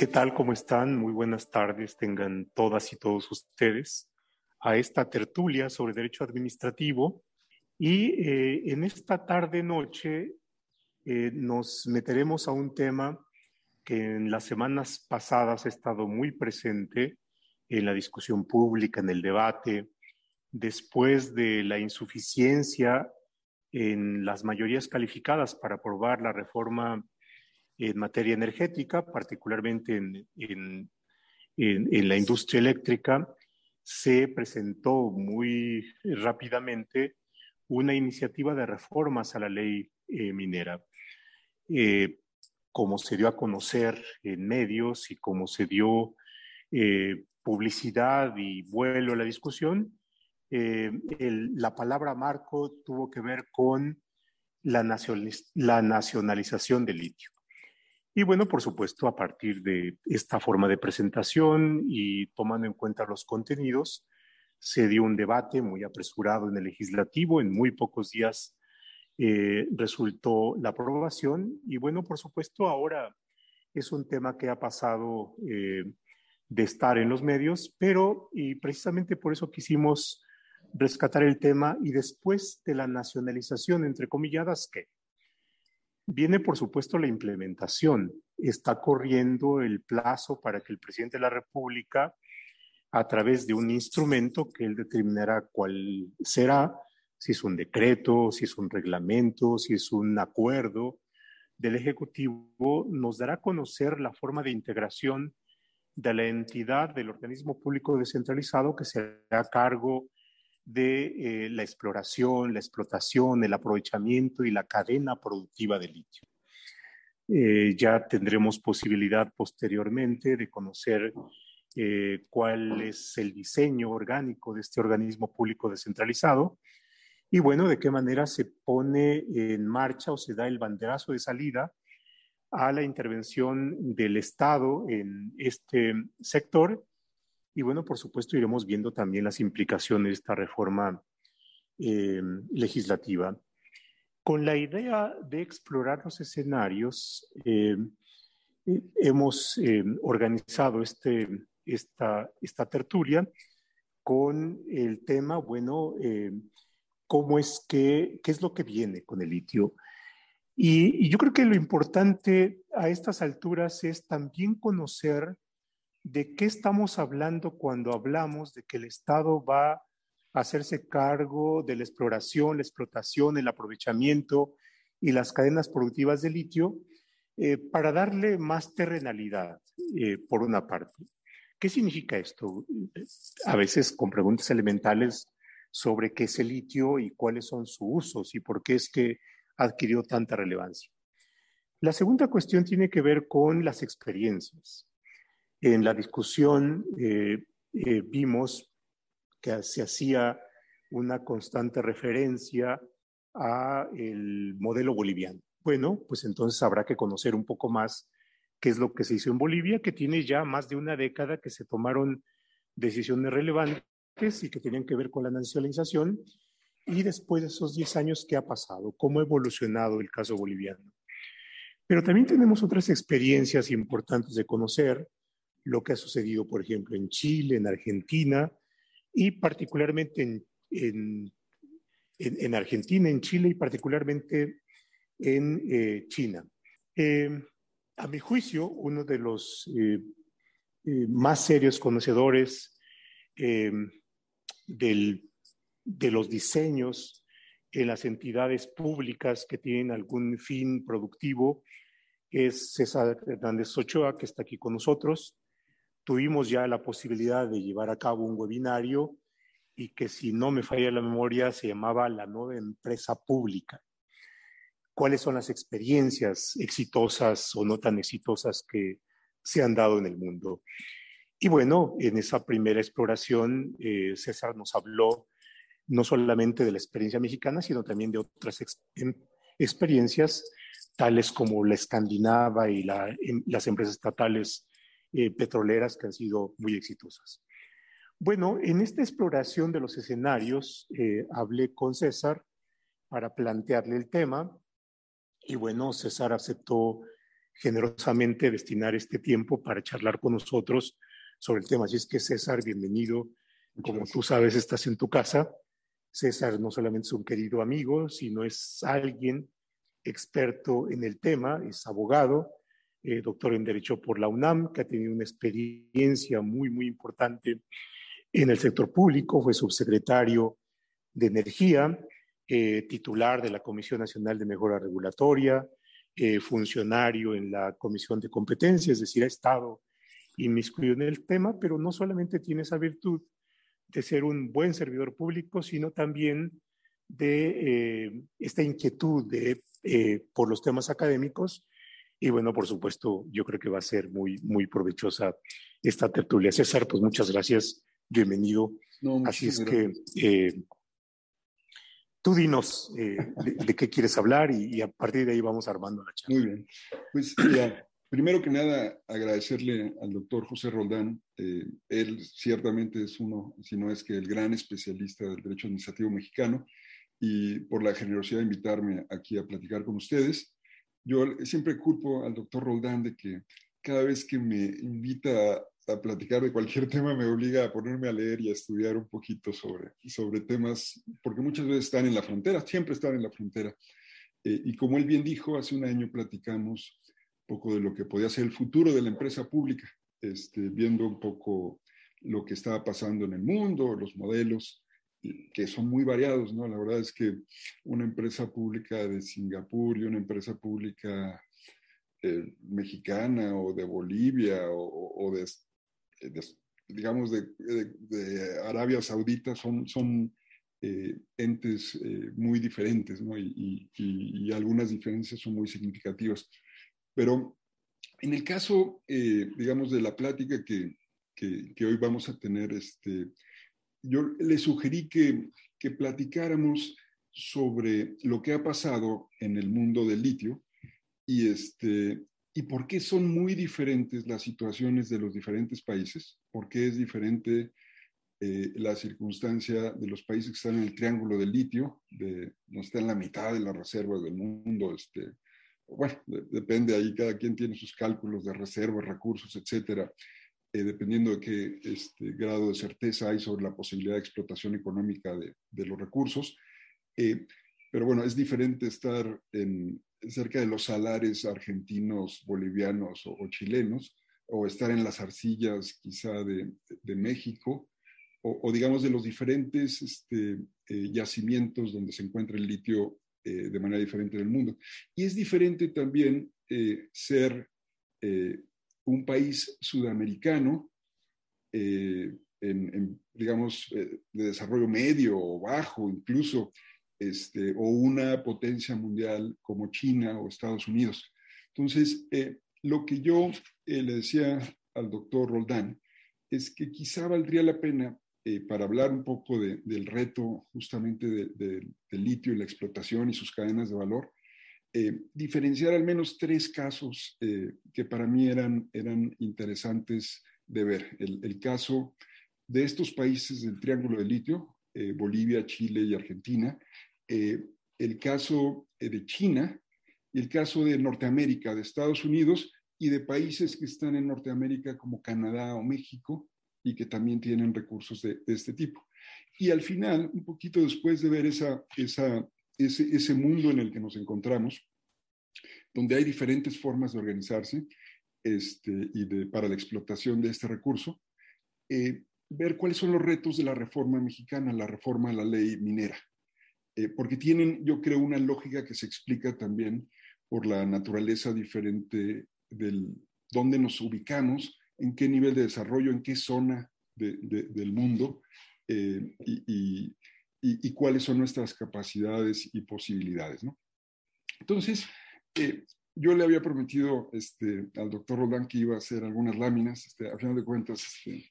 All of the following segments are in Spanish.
¿Qué tal? ¿Cómo están? Muy buenas tardes tengan todas y todos ustedes a esta tertulia sobre derecho administrativo. Y eh, en esta tarde-noche eh, nos meteremos a un tema que en las semanas pasadas ha estado muy presente en la discusión pública, en el debate, después de la insuficiencia en las mayorías calificadas para aprobar la reforma en materia energética, particularmente en, en, en, la industria eléctrica, se presentó muy rápidamente una iniciativa de reformas a la ley eh, minera. Eh, como se dio a conocer en medios y como se dio eh, publicidad y vuelo a la discusión, eh, la palabra marco tuvo que ver con la, la nacionalización del litio. Y bueno, por supuesto, a partir de esta forma de presentación y tomando en cuenta los contenidos, se dio un debate muy apresurado en el legislativo. En muy pocos días eh, resultó la aprobación. Y bueno, por supuesto, ahora es un tema que ha pasado eh, de estar en los medios, pero y precisamente por eso quisimos rescatar el tema y después de la nacionalización, entre comilladas, ¿qué? Viene, por supuesto, la implementación. Está corriendo el plazo para que el presidente de la República, a través de un instrumento que él determinará cuál será, si es un decreto, si es un reglamento, si es un acuerdo del Ejecutivo, nos dará a conocer la forma de integración de la entidad del organismo público descentralizado que será a cargo de eh, la exploración, la explotación, el aprovechamiento y la cadena productiva de litio. Eh, ya tendremos posibilidad posteriormente de conocer eh, cuál es el diseño orgánico de este organismo público descentralizado y bueno, de qué manera se pone en marcha o se da el banderazo de salida a la intervención del Estado en este sector y bueno, por supuesto, iremos viendo también las implicaciones de esta reforma eh, legislativa. Con la idea de explorar los escenarios, eh, eh, hemos organizado este, esta, esta tertulia con el tema, bueno, cómo es que, qué es lo que viene con el litio. Y, y, yo creo que lo importante a estas alturas es también conocer ¿de qué estamos hablando cuando hablamos de que el Estado va a hacerse cargo de la exploración, la explotación, el aprovechamiento y las cadenas productivas de litio eh, para darle más terrenalidad, eh, por una parte? ¿Qué significa esto? A veces con preguntas elementales sobre qué es el litio y cuáles son sus usos y por qué es que adquirió tanta relevancia. La segunda cuestión tiene que ver con las experiencias. En la discusión eh, eh, vimos que se hacía una constante referencia a el modelo boliviano. Bueno, pues entonces habrá que conocer un poco más qué es lo que se hizo en Bolivia, que tiene ya más de una década que se tomaron decisiones relevantes y que tenían que ver con la nacionalización. Y después de esos 10 años, ¿qué ha pasado? ¿Cómo ha evolucionado el caso boliviano? Pero también tenemos otras experiencias importantes de conocer, lo que ha sucedido, por ejemplo, en Chile, en Argentina y particularmente en, en, en, Argentina, en Chile y particularmente en eh, China. Eh, a mi juicio, uno de los eh, más serios conocedores del, de los diseños en las entidades públicas que tienen algún fin productivo es César Hernández Ochoa, que está aquí con nosotros tuvimos ya la posibilidad de llevar a cabo un webinario y que si no me falla la memoria se llamaba La nueva empresa pública. ¿Cuáles son las experiencias exitosas o no tan exitosas que se han dado en el mundo? Y bueno, en esa primera exploración, eh, César nos habló no solamente de la experiencia mexicana, sino también de otras em, experiencias, tales como la escandinava y em, las empresas estatales eh, petroleras que han sido muy exitosas. Bueno, en esta exploración de los escenarios eh, hablé con César para plantearle el tema y bueno, César aceptó generosamente destinar este tiempo para charlar con nosotros sobre el tema. Así es que César, bienvenido. Como tú sabes, estás en tu casa. César no solamente es un querido amigo, sino es alguien experto en el tema, es abogado, eh, doctor en Derecho por la UNAM, que ha tenido una experiencia muy, muy importante en el sector público, fue subsecretario de Energía, eh, titular de la Comisión Nacional de Mejora Regulatoria, eh, funcionario en la Comisión de Competencia, es decir, ha estado inmiscuido en el tema, pero no solamente tiene esa virtud de ser un buen servidor público, sino también de eh, esta inquietud por los temas académicos. Y bueno, por supuesto, yo creo que va a ser muy, muy provechosa esta tertulia. César, pues muchas gracias bienvenido. Así es que eh, tú dinos eh, de, qué quieres hablar y, a partir de ahí vamos armando la charla. Muy bien. Pues primero que nada, agradecerle al doctor José Roldán. Eh, él ciertamente es uno, si no es que el gran especialista del derecho administrativo mexicano y por la generosidad de invitarme aquí a platicar con ustedes. Yo siempre culpo al doctor Roldán de que cada vez que me invita a platicar de cualquier tema me obliga a ponerme a leer y a estudiar un poquito sobre, sobre temas, porque muchas veces están en la frontera, siempre están en la frontera. Eh, y como él bien dijo, hace un año platicamos un poco de lo que podía ser el futuro de la empresa pública, este, viendo un poco lo que estaba pasando en el mundo, los modelos, que son muy variados, ¿no? La verdad es que una empresa pública de Singapur y una empresa pública eh, mexicana o de Bolivia o, de digamos, de, Arabia Saudita son, son eh, entes eh, muy diferentes, ¿no? Y, algunas diferencias son muy significativas. Pero en el caso, eh, digamos, de la plática que, que, hoy vamos a tener, este, yo le sugerí que, que platicáramos sobre lo que ha pasado en el mundo del litio y, este, y por qué son muy diferentes las situaciones de los diferentes países, por qué es diferente eh, la circunstancia de los países que están en el triángulo del litio, de, no está en la mitad de las reservas del mundo, este, bueno, depende ahí, cada quien tiene sus cálculos de reservas, recursos, etcétera, eh, dependiendo de qué este, grado de certeza hay sobre la posibilidad de explotación económica de, los recursos. Eh, pero bueno, es diferente estar cerca de los salares argentinos, bolivianos o, chilenos, o estar en las arcillas quizá de, México, o, digamos de los diferentes este, eh, yacimientos donde se encuentra el litio de manera diferente en el mundo. Y es diferente también ser un país sudamericano, en, digamos, de desarrollo medio o bajo incluso, este, o una potencia mundial como China o Estados Unidos. Entonces, eh, lo que yo eh, le decía al doctor Roldán es que quizá valdría la pena, eh, para hablar un poco del reto justamente del litio y la explotación y sus cadenas de valor, diferenciar al menos tres casos que para mí eran, eran interesantes de ver. El, el caso de estos países del Triángulo del Litio, Bolivia, Chile y Argentina, eh, el caso eh, de China y el caso de Norteamérica, de Estados Unidos y de países que están en Norteamérica como Canadá o México y que también tienen recursos de, este tipo. Y al final, un poquito después de ver esa, esa, ese, ese, mundo en el que nos encontramos, donde hay diferentes formas de organizarse este, y de, para la explotación de este recurso, eh, ver cuáles son los retos de la reforma mexicana, la reforma a la ley minera. Eh, porque tienen, yo creo, una lógica que se explica también por la naturaleza diferente del dónde nos ubicamos, en qué nivel de desarrollo, en qué zona del mundo eh, y, y, cuáles son nuestras capacidades y posibilidades. ¿no? Entonces, eh, yo le había prometido este, al doctor Roland que iba a hacer algunas láminas, este, a final de cuentas este,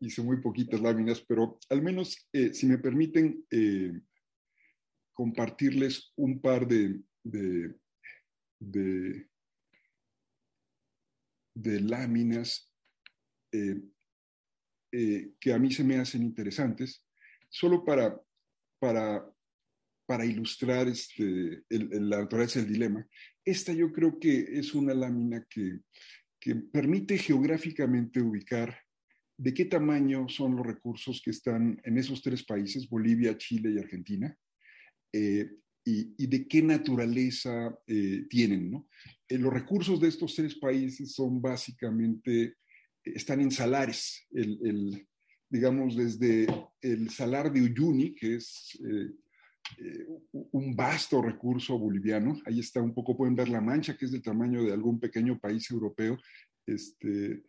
hice muy poquitas láminas, pero al menos, si me permiten, compartirles un par de, de, láminas eh, eh, que a mí se me hacen interesantes, solo para, para, para ilustrar este, la naturaleza del dilema. esta yo creo que es una lámina que, que permite geográficamente ubicar de qué tamaño son los recursos que están en esos tres países, Bolivia, Chile y Argentina, eh, y, de qué naturaleza eh, tienen. ¿no? Eh, los recursos de estos tres países son básicamente, están en salares, el, digamos, desde el salar de Uyuni, que es un vasto recurso boliviano, ahí está un poco, pueden ver la mancha, que es del tamaño de algún pequeño país europeo, este,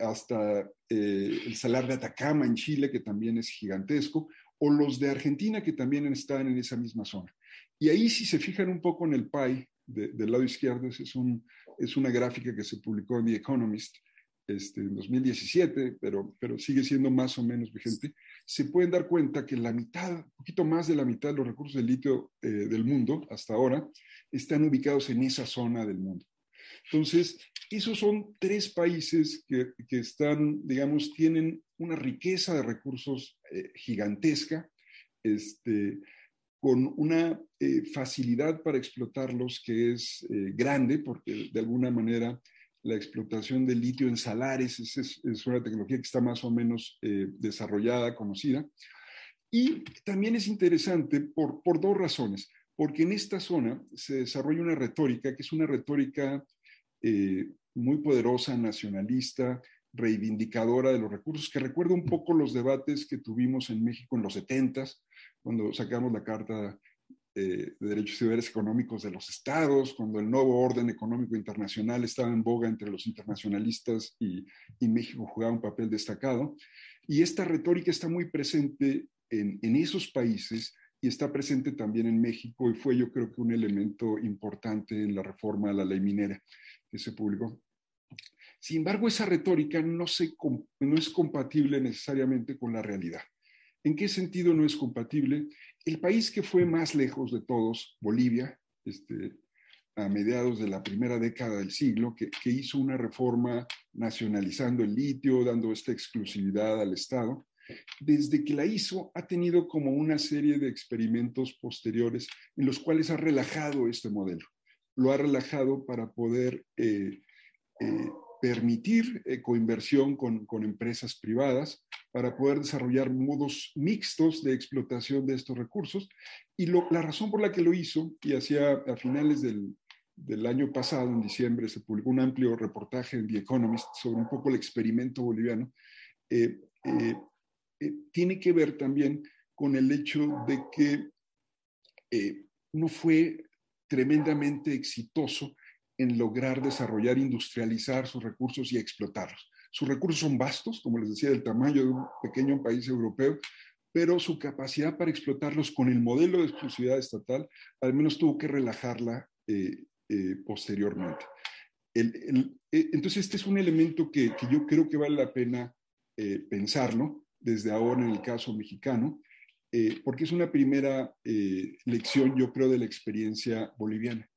hasta el salar de Atacama en Chile, que también es gigantesco, o los de Argentina, que también están en esa misma zona. Y ahí si se fijan un poco en el pie del lado izquierdo, es, un, es una gráfica que se publicó en The Economist este, en 2017, pero, pero sigue siendo más o menos vigente, se pueden dar cuenta que la mitad, un poquito más de la mitad de los recursos de litio eh, del mundo hasta ahora están ubicados en esa zona del mundo. Entonces, esos son tres países que, que están, digamos, tienen una riqueza de recursos eh, gigantesca, este, con una eh, facilidad para explotarlos que es eh, grande, porque de alguna manera la explotación del litio en salares es, es, una tecnología que está más o menos eh, desarrollada, conocida. Y también es interesante por, por dos razones, porque en esta zona se desarrolla una retórica que es una retórica muy poderosa, nacionalista, reivindicadora de los recursos, que recuerda un poco los debates que tuvimos en México en los 70 cuando sacamos la Carta eh, de Derechos y Deberes Económicos de los Estados, cuando el nuevo orden económico internacional estaba en boga entre los internacionalistas y, y México jugaba un papel destacado. Y esta retórica está muy presente en, en esos países y está presente también en México y fue yo creo que un elemento importante en la reforma a la ley minera que se publicó. Sin embargo, esa retórica no, se, no es compatible necesariamente con la realidad. ¿En qué sentido no es compatible? El país que fue más lejos de todos, Bolivia, este, a mediados de la primera década del siglo, que, hizo una reforma nacionalizando el litio, dando esta exclusividad al Estado, desde que la hizo ha tenido como una serie de experimentos posteriores en los cuales ha relajado este modelo. Lo ha relajado para poder eh, eh, permitir eh, coinversión con, con, empresas privadas para poder desarrollar modos mixtos de explotación de estos recursos. Y la razón por la que lo hizo, y hacia a finales del, del, año pasado, en diciembre, se publicó un amplio reportaje en The Economist sobre un poco el experimento boliviano, eh, eh, tiene que ver también con el hecho de que no fue tremendamente exitoso en lograr desarrollar, industrializar sus recursos y explotarlos. Sus recursos son vastos, como les decía, del tamaño de un pequeño país europeo, pero su capacidad para explotarlos con el modelo de exclusividad estatal al menos tuvo que relajarla eh, eh, posteriormente. Eh, entonces, este es un elemento que, que, yo creo que vale la pena pensarlo desde ahora en el caso mexicano, porque es una primera lección, yo creo, de la experiencia boliviana.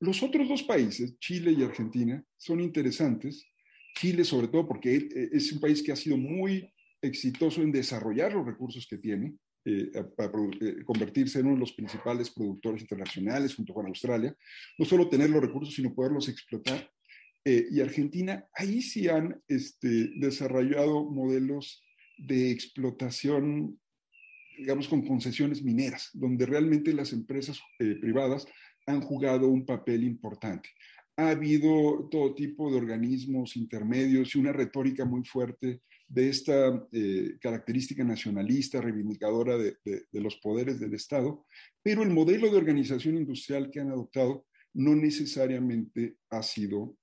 Los otros dos países, Chile y Argentina, son interesantes. Chile sobre todo porque eh, es un país que ha sido muy exitoso en desarrollar los recursos que tiene eh, para eh, convertirse en uno de los principales productores internacionales junto con Australia. No solo tener los recursos, sino poderlos explotar. y Argentina, ahí sí han este, desarrollado modelos de explotación digamos, con concesiones mineras, donde realmente las empresas privadas han jugado un papel importante. Ha habido todo tipo de organismos intermedios y una retórica muy fuerte de esta eh, característica nacionalista, reivindicadora de, los poderes del Estado, pero el modelo de organización industrial que han adoptado no necesariamente ha sido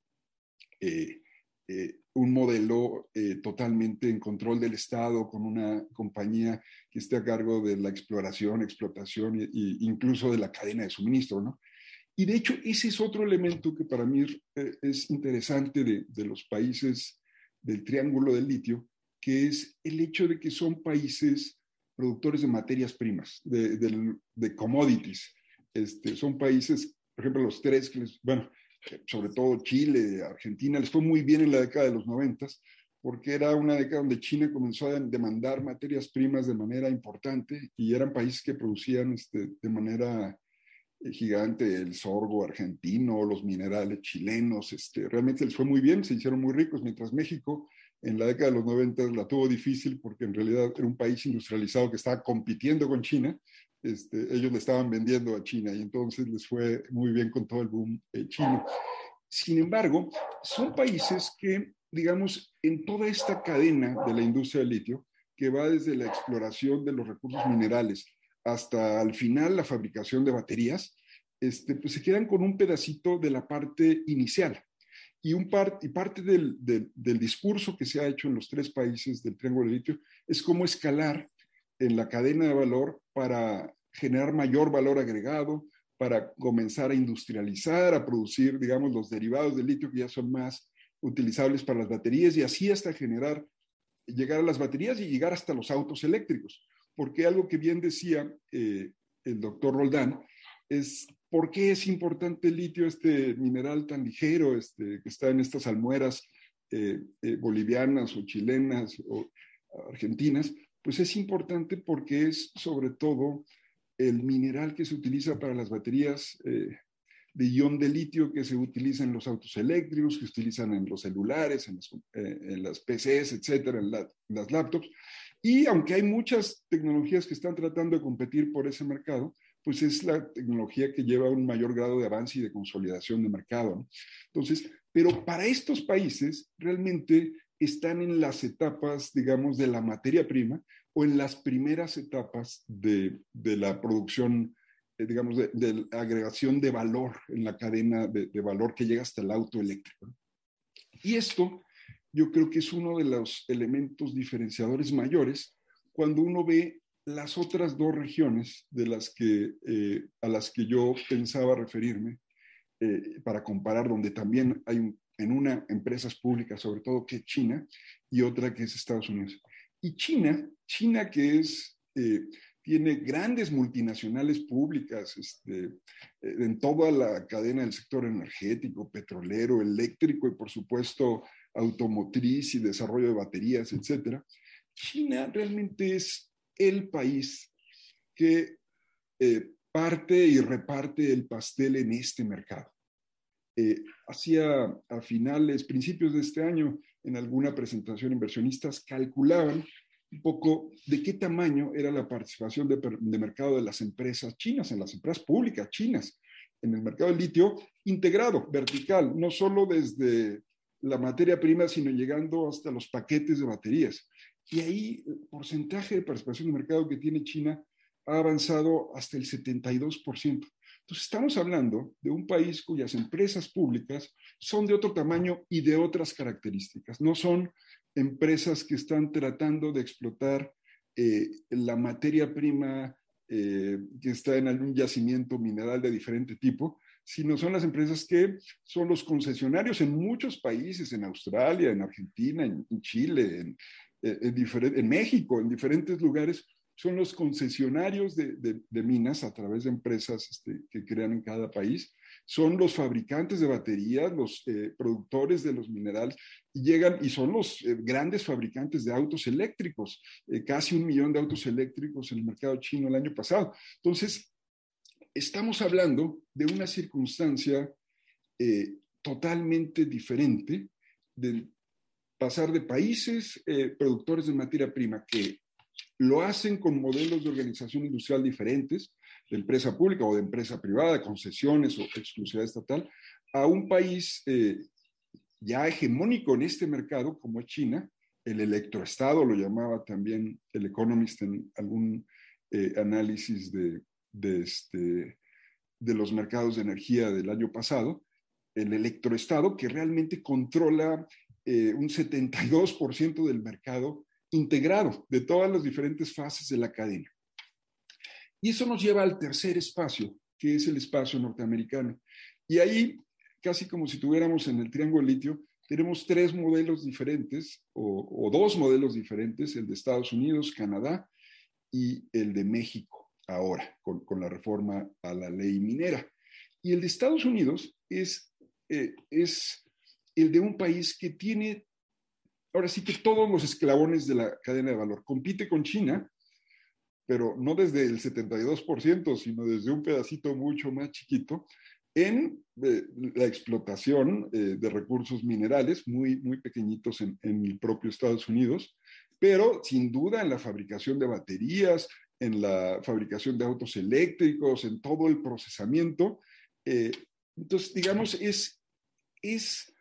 eh, eh, un modelo totalmente en control del Estado, con una compañía que esté a cargo de la exploración, explotación e, incluso de la cadena de suministro, ¿no? Y de hecho, ese es otro elemento que para mí es interesante de, los países del Triángulo del Litio, que es el hecho de que son países productores de materias primas, de, commodities. Este, son países, por ejemplo, los tres que les, bueno, sobre todo Chile, Argentina, les fue muy bien en la década de los noventas, porque era una década donde China comenzó a demandar materias primas de manera importante y eran países que producían este, de manera gigante, el sorgo argentino, los minerales chilenos, este, realmente les fue muy bien, se hicieron muy ricos, mientras México en la década de los 90 la tuvo difícil porque en realidad era un país industrializado que estaba compitiendo con China, este, ellos le estaban vendiendo a China y entonces les fue muy bien con todo el boom eh, chino. Sin embargo, son países que, digamos, en toda esta cadena de la industria del litio, que va desde la exploración de los recursos minerales hasta al final la fabricación de baterías, este, pues se quedan con un pedacito de la parte inicial. Y, un y parte del, del, discurso que se ha hecho en los tres países del Triángulo de Litio es cómo escalar en la cadena de valor para generar mayor valor agregado, para comenzar a industrializar, a producir, digamos, los derivados del litio que ya son más utilizables para las baterías y así hasta generar, llegar a las baterías y llegar hasta los autos eléctricos. Porque algo que bien decía eh, el doctor Roldán es por qué es importante el litio, este mineral tan ligero este, que está en estas almueras eh, eh, bolivianas o chilenas o argentinas, pues es importante porque es sobre todo el mineral que se utiliza para las baterías de ion de litio que se utiliza en los autos eléctricos, que se utilizan en los celulares, en las, PCs, etcétera, en las laptops. Y aunque hay muchas tecnologías que están tratando de competir por ese mercado, pues es la tecnología que lleva un mayor grado de avance y de consolidación de mercado. Entonces, pero para estos países realmente están en las etapas, digamos, de la materia prima o en las primeras etapas de, la producción, eh, digamos, de, la agregación de valor en la cadena de, de, valor que llega hasta el auto eléctrico. Y esto yo creo que es uno de los elementos diferenciadores mayores cuando uno ve las otras dos regiones de las que, eh, a las que yo pensaba referirme eh, para comparar, donde también hay en una empresas públicas, sobre todo que es China, y otra que es Estados Unidos. Y China, China que es, eh, tiene grandes multinacionales públicas este, en toda la cadena del sector energético, petrolero, eléctrico y por supuesto automotriz y desarrollo de baterías, etcétera. China realmente es el país que eh, parte y reparte el pastel en este mercado. Eh, hacía a finales, principios de este año, en alguna presentación, inversionistas calculaban un poco de qué tamaño era la participación de, de, mercado de las empresas chinas, en las empresas públicas chinas, en el mercado del litio integrado, vertical, no solo desde la materia prima, sino llegando hasta los paquetes de baterías. Y ahí el porcentaje de participación de mercado que tiene China ha avanzado hasta el 72%. Entonces, estamos hablando de un país cuyas empresas públicas son de otro tamaño y de otras características. No son empresas que están tratando de explotar eh, la materia prima eh, que está en algún yacimiento mineral de diferente tipo, sino son las empresas que son los concesionarios en muchos países, en Australia, en Argentina, en, Chile, en, eh, en, México, en diferentes lugares, son los concesionarios de, de, minas a través de empresas este, que crean en cada país, son los fabricantes de baterías, los eh, productores de los minerales, y llegan y son los eh, grandes fabricantes de autos eléctricos, casi un millón de autos eléctricos en el mercado chino el año pasado. Entonces, estamos hablando de una circunstancia totalmente diferente del pasar de países eh, productores de materia prima que lo hacen con modelos de organización industrial diferentes, de empresa pública o de empresa privada, concesiones o exclusividad estatal, a un país eh, ya hegemónico en este mercado como China, el electroestado lo llamaba también el Economist en algún eh, análisis de, de, este, de los mercados de energía del año pasado, el electroestado que realmente controla eh, un 72% del mercado integrado de todas las diferentes fases de la cadena. Y eso nos lleva al tercer espacio, que es el espacio norteamericano. Y ahí, casi como si tuviéramos en el triángulo litio, tenemos tres modelos diferentes o, dos modelos diferentes, el de Estados Unidos, Canadá y el de México ahora, con, la reforma a la ley minera. Y el de Estados Unidos es, eh, es el de un país que tiene, ahora sí que todos los esclabones de la cadena de valor. Compite con China, pero no desde el 72%, sino desde un pedacito mucho más chiquito, en eh, la explotación eh, de recursos minerales muy, muy pequeñitos en, el propio Estados Unidos, pero sin duda en la fabricación de baterías, en la fabricación de autos eléctricos, en todo el procesamiento. Eh, entonces, digamos, es, es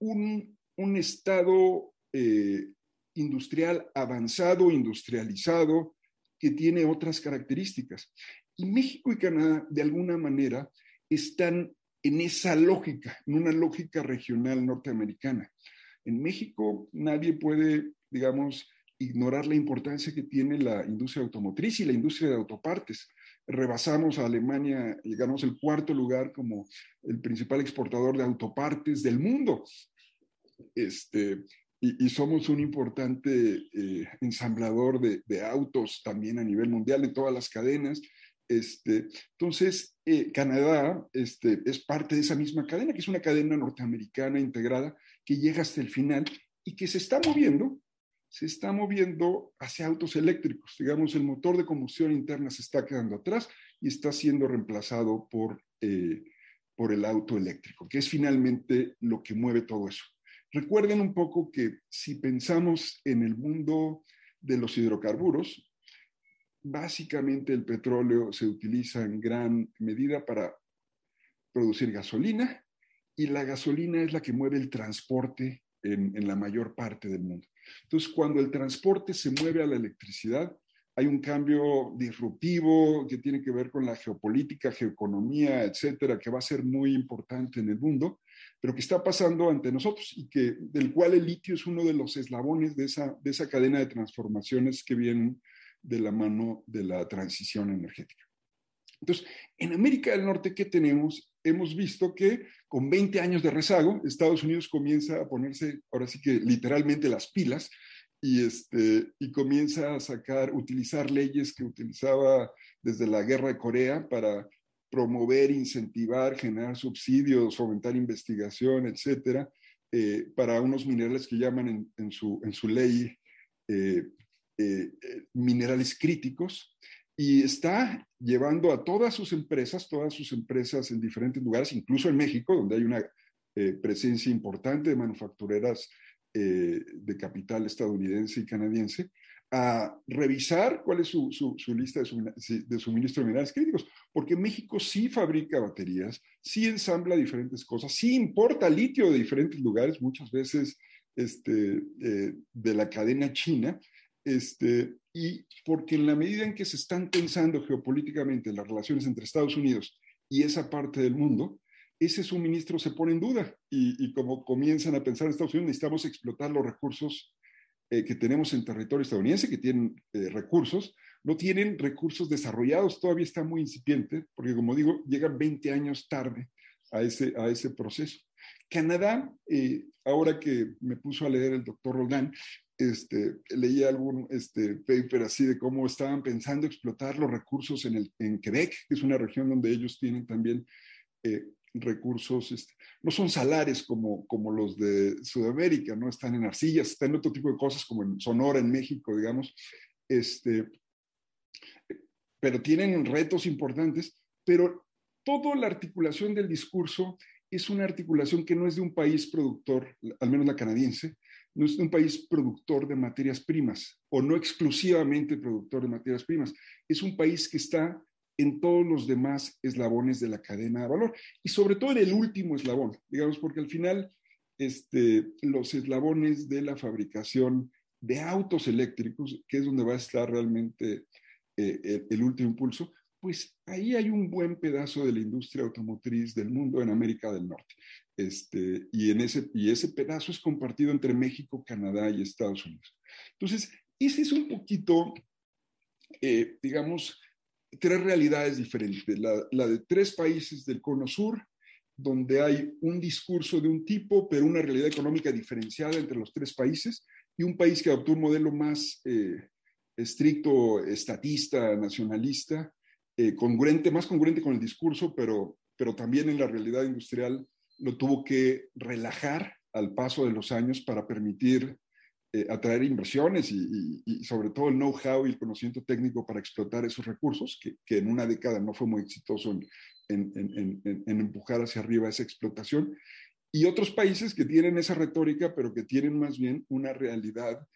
un, un estado industrial avanzado, industrializado, que tiene otras características. Y México y Canadá, de alguna manera, están en esa lógica, en una lógica regional norteamericana. En México nadie puede, digamos, ignorar la importancia que tiene la industria automotriz y la industria de autopartes. Rebasamos a Alemania, llegamos al cuarto lugar como el principal exportador de autopartes del mundo. Este, y, somos un importante eh, ensamblador de, autos también a nivel mundial en todas las cadenas. Este, entonces, eh, Canadá este, es parte de esa misma cadena, que es una cadena norteamericana integrada que llega hasta el final y que se está moviendo, se está moviendo hacia autos eléctricos. Digamos, el motor de combustión interna se está quedando atrás y está siendo reemplazado por, eh, por el auto eléctrico, que es finalmente lo que mueve todo eso. Recuerden un poco que si pensamos en el mundo de los hidrocarburos, básicamente el petróleo se utiliza en gran medida para producir gasolina y la gasolina es la que mueve el transporte en, la mayor parte del mundo. Entonces, cuando el transporte se mueve a la electricidad, hay un cambio disruptivo que tiene que ver con la geopolítica, geoeconomía, etcétera, que va a ser muy importante en el mundo pero que está pasando ante nosotros y que, del cual el litio es uno de los eslabones de esa, de esa cadena de transformaciones que vienen de la mano de la transición energética. Entonces, en América del Norte, ¿qué tenemos? Hemos visto que con 20 años de rezago, Estados Unidos comienza a ponerse, ahora sí que literalmente las pilas, y, este, y comienza a sacar, utilizar leyes que utilizaba desde la guerra de Corea para promover, incentivar, generar subsidios, fomentar investigación, etcétera, eh, para unos minerales que llaman en, su, en su, ley eh, eh, minerales críticos y está llevando a todas sus empresas, todas sus empresas en diferentes lugares, incluso en México, donde hay una presencia importante de manufactureras de capital estadounidense y canadiense, a revisar cuál es su, su, lista de, de, suministro de minerales críticos, porque México sí fabrica baterías, sí ensambla diferentes cosas, sí importa litio de diferentes lugares, muchas veces este, eh, de la cadena china, este, y porque en la medida en que se están pensando geopolíticamente las relaciones entre Estados Unidos y esa parte del mundo, ese suministro se pone en duda y, y como comienzan a pensar en Estados Unidos, necesitamos explotar los recursos eh, que tenemos en territorio estadounidense, que tienen eh, recursos, no tienen recursos desarrollados, todavía está muy incipiente, porque como digo, llegan 20 años tarde a ese, a ese proceso. Canadá, eh, ahora que me puso a leer el doctor Roldán, este, leí algún este, paper así de cómo estaban pensando explotar los recursos en, el, Quebec, que es una región donde ellos tienen también recursos, este, no son salares como, como los de Sudamérica, no están en arcillas, están en otro tipo de cosas como en Sonora, en México, digamos, este, pero tienen retos importantes, pero toda la articulación del discurso es una articulación que no es de un país productor, al menos la canadiense, no es un país productor de materias primas o no exclusivamente productor de materias primas, es un país que está en todos los demás eslabones de la cadena de valor y sobre todo en el último eslabón, digamos, porque al final este, los eslabones de la fabricación de autos eléctricos, que es donde va a estar realmente eh, el, último impulso, pues ahí hay un buen pedazo de la industria automotriz del mundo en América del Norte. Este, y, en ese, y ese pedazo es compartido entre México, Canadá y Estados Unidos. Entonces, ese es un poquito, eh, digamos, tres realidades diferentes. La, de tres países del cono sur, donde hay un discurso de un tipo, pero una realidad económica diferenciada entre los tres países, y un país que adoptó un modelo más eh, estricto, estatista, nacionalista, eh, congruente, más congruente con el discurso, pero, pero también en la realidad industrial lo tuvo que relajar al paso de los años para permitir eh, atraer inversiones y, sobre todo el know-how y el conocimiento técnico para explotar esos recursos, que, que en una década no fue muy exitoso en, en, en, empujar hacia arriba esa explotación. Y otros países que tienen esa retórica, pero que tienen más bien una realidad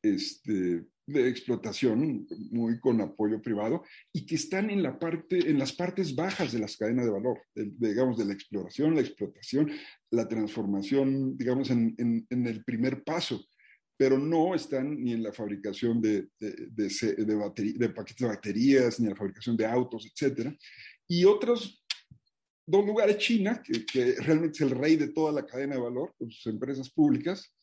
este, de explotación muy con apoyo privado y que están en, la parte, en las partes bajas de las cadenas de valor, digamos, de la exploración, la explotación, la transformación, digamos, en, en el primer paso pero no están ni en la fabricación de, de, de, paquetes de baterías, ni en la fabricación de autos, etc. Y otros dos lugares, China, que, realmente es el rey de toda la cadena de valor, con sus empresas públicas,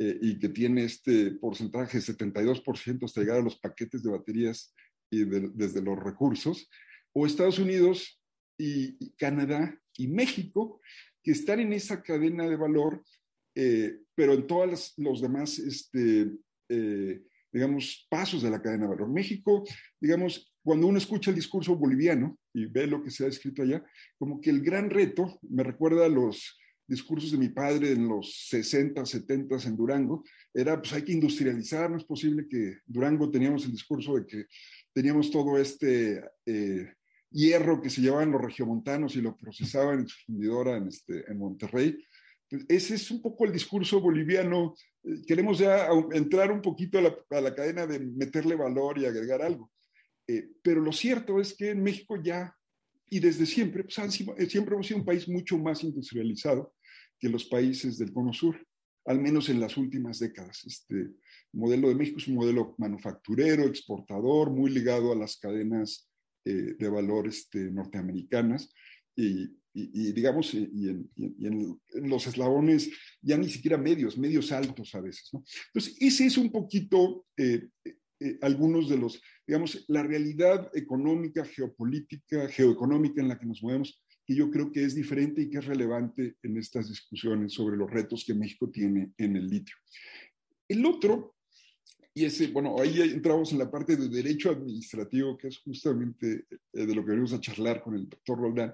eh, y que tiene este porcentaje de 72% hasta llegar a los paquetes de baterías y desde los recursos, o Estados Unidos y Canadá y México, que están en esa cadena de valor eh, pero en todos los demás, este, eh, digamos, pasos de la cadena de valor. México, digamos, cuando uno escucha el discurso boliviano y ve lo que se ha escrito allá, como que el gran reto, me recuerda a los discursos de mi padre en los 60, 70 en Durango, era pues hay que industrializar, no es posible que Durango teníamos el discurso de que teníamos todo este eh, hierro que se llevaban los regiomontanos y lo procesaban en su fundidora en, este, en Monterrey, ese es un poco el discurso boliviano. Eh, queremos ya entrar un poquito a la, cadena de meterle valor y agregar algo. Eh, pero lo cierto es que en México ya, y desde siempre, pues eh, siempre hemos sido un país mucho más industrializado que los países del Cono Sur, al menos en las últimas décadas. Este modelo de México es un modelo manufacturero, exportador, muy ligado a las cadenas de valor este, norteamericanas. Y, y, digamos, y, en, los eslabones ya ni siquiera medios, medios altos a veces. ¿no? Entonces, ese es un poquito eh, eh, algunos de los, digamos, la realidad económica, geopolítica, geoeconómica en la que nos movemos, que yo creo que es diferente y que es relevante en estas discusiones sobre los retos que México tiene en el litio. El otro, y ese, bueno, ahí entramos en la parte de derecho administrativo, que es justamente eh, de lo que venimos a charlar con el doctor Roldán,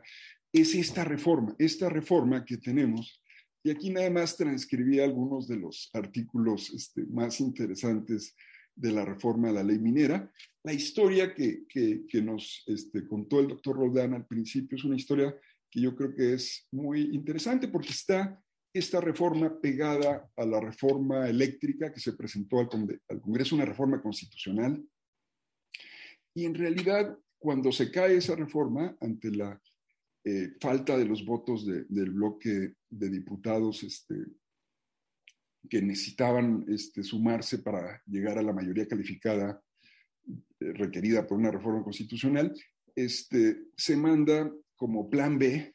es esta reforma, esta reforma que tenemos. Y aquí nada más transcribí algunos de los artículos este, más interesantes de la reforma de la ley minera. La historia que, que, nos este, contó el doctor Roldán al principio es una historia que yo creo que es muy interesante porque está esta reforma pegada a la reforma eléctrica que se presentó al, Congreso, una reforma constitucional. Y en realidad, cuando se cae esa reforma ante la eh, falta de los votos del bloque de diputados este, que necesitaban este, sumarse para llegar a la mayoría calificada eh, requerida por una reforma constitucional, este, se manda como plan B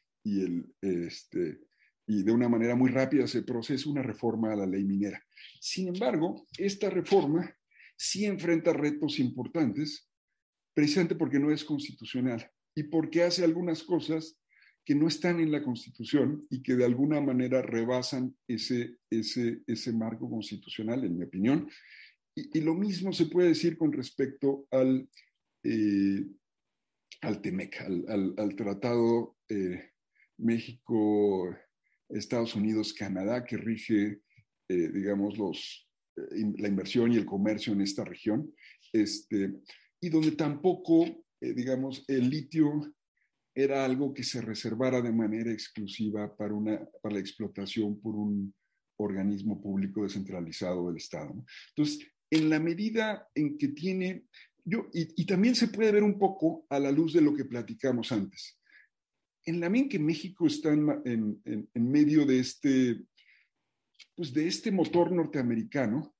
este, y de una manera muy rápida se procesa una reforma a la ley minera. Sin embargo, esta reforma sí enfrenta retos importantes, precisamente porque no es constitucional y porque hace algunas cosas que no están en la Constitución y que de alguna manera rebasan ese, ese, ese marco constitucional, en mi opinión. Y, lo mismo se puede decir con respecto al, eh, al TEMEC, al, al, Tratado eh, México, Estados Unidos, Canadá, que rige, eh, digamos, los, la inversión y el comercio en esta región, este, y donde tampoco, digamos, el litio era algo que se reservara de manera exclusiva para, una, para la explotación por un organismo público descentralizado del Estado. Entonces, en la medida en que tiene, yo, y, también se puede ver un poco a la luz de lo que platicamos antes, en la medida en que México está en, en, medio de este, pues de este motor norteamericano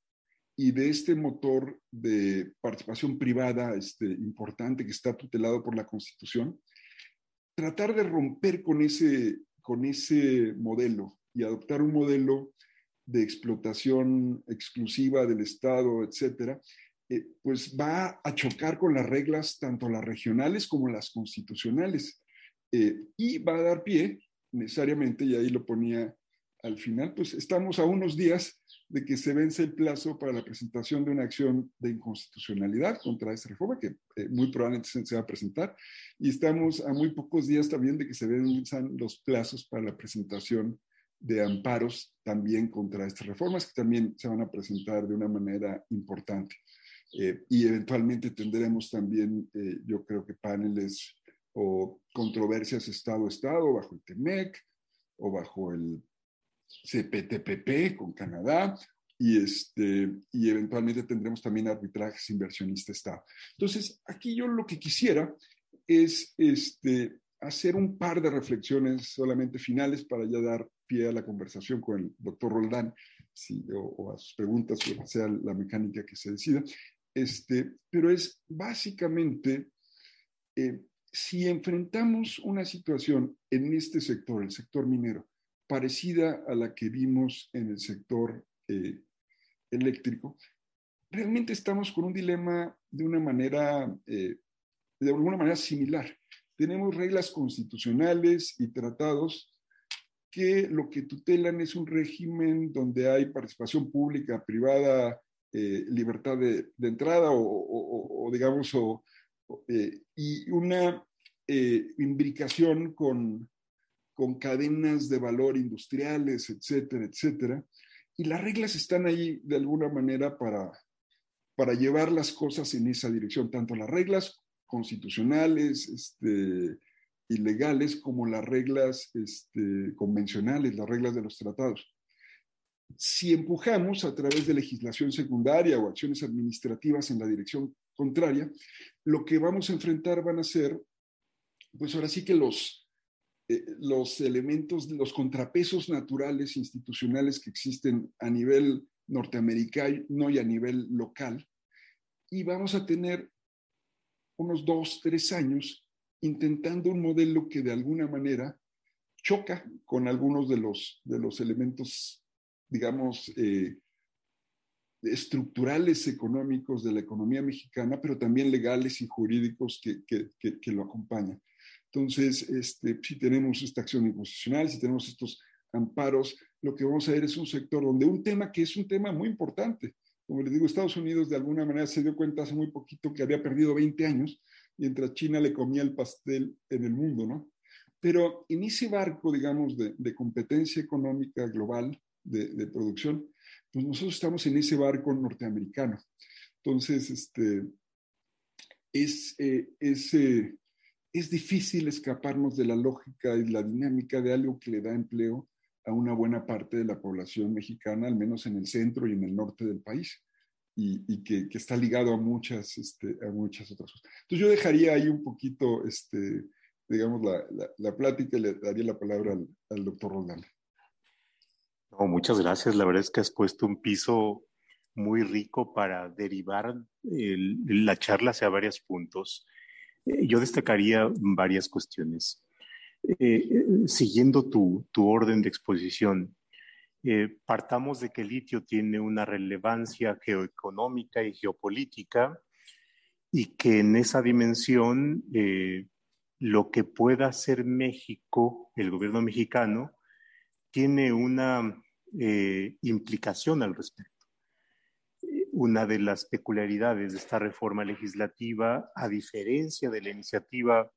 y de este motor de participación privada este, importante que está tutelado por la Constitución, tratar de romper con ese, con ese modelo y adoptar un modelo de explotación exclusiva del Estado, etcétera, eh, pues va a chocar con las reglas tanto las regionales como las constitucionales eh, y va a dar pie necesariamente, y ahí lo ponía al final, pues estamos a unos días de que se vence el plazo para la presentación de una acción de inconstitucionalidad contra esta reforma, que eh, muy probablemente se, va a presentar, y estamos a muy pocos días también de que se venzan los plazos para la presentación de amparos también contra estas reformas que también se van a presentar de una manera importante. Eh, y eventualmente tendremos también, eh, yo creo que paneles o controversias Estado-Estado bajo el TEMEC o bajo el CPTPP con Canadá y, este, y eventualmente tendremos también arbitrajes inversionista-Estado. Entonces, aquí yo lo que quisiera es este, hacer un par de reflexiones solamente finales para ya dar pie a la conversación con el doctor Roldán o, a sus preguntas, o sea la mecánica que se decida. Este, pero es básicamente, eh, si enfrentamos una situación en este sector, el sector minero, parecida a la que vimos en el sector eh, eléctrico, realmente estamos con un dilema de una manera, eh, de alguna manera similar. Tenemos reglas constitucionales y tratados que lo que tutelan es un régimen donde hay participación pública, privada, eh, libertad de, entrada o, digamos, y una imbricación con, con cadenas de valor industriales, etcétera, etcétera. Y las reglas están ahí de alguna manera para, para llevar las cosas en esa dirección, tanto las reglas constitucionales este, y legales como las reglas este, convencionales, las reglas de los tratados. Si empujamos a través de legislación secundaria o acciones administrativas en la dirección contraria, lo que vamos a enfrentar van a ser, pues ahora sí que los, eh, los elementos, los contrapesos naturales institucionales que existen a nivel norteamericano y a nivel local, y vamos a tener unos dos, tres años intentando un modelo que de alguna manera choca con algunos de los, de los elementos, digamos, eh, estructurales económicos de la economía mexicana, pero también legales y jurídicos que, que, que, lo acompañan. Entonces, este, si tenemos esta acción imposicional, si tenemos estos amparos, lo que vamos a ver es un sector donde un tema que es un tema muy importante, como les digo, Estados Unidos de alguna manera se dio cuenta hace muy poquito que había perdido 20 años mientras China le comía el pastel en el mundo, ¿no? Pero en ese barco, digamos, de, competencia económica global, de, producción, pues nosotros estamos en ese barco norteamericano. Entonces, este, es, es, eh, es difícil escaparnos de la lógica y la dinámica de algo que le da empleo a una buena parte de la población mexicana, al menos en el centro y en el norte del país, y, que, está ligado a muchas, este, a muchas otras cosas. Entonces yo dejaría ahí un poquito, este, digamos, la, la, plática y le daría la palabra al, doctor Roldán. No, muchas gracias. La verdad es que has puesto un piso muy rico para derivar la charla hacia varios puntos. Eh, yo destacaría varias cuestiones. Eh, eh, siguiendo tu, tu, orden de exposición, partamos de que el litio tiene una relevancia geoeconómica y geopolítica y que en esa dimensión lo que pueda hacer México, el gobierno mexicano, tiene una implicación al respecto. Una de las peculiaridades de esta reforma legislativa, a diferencia de la iniciativa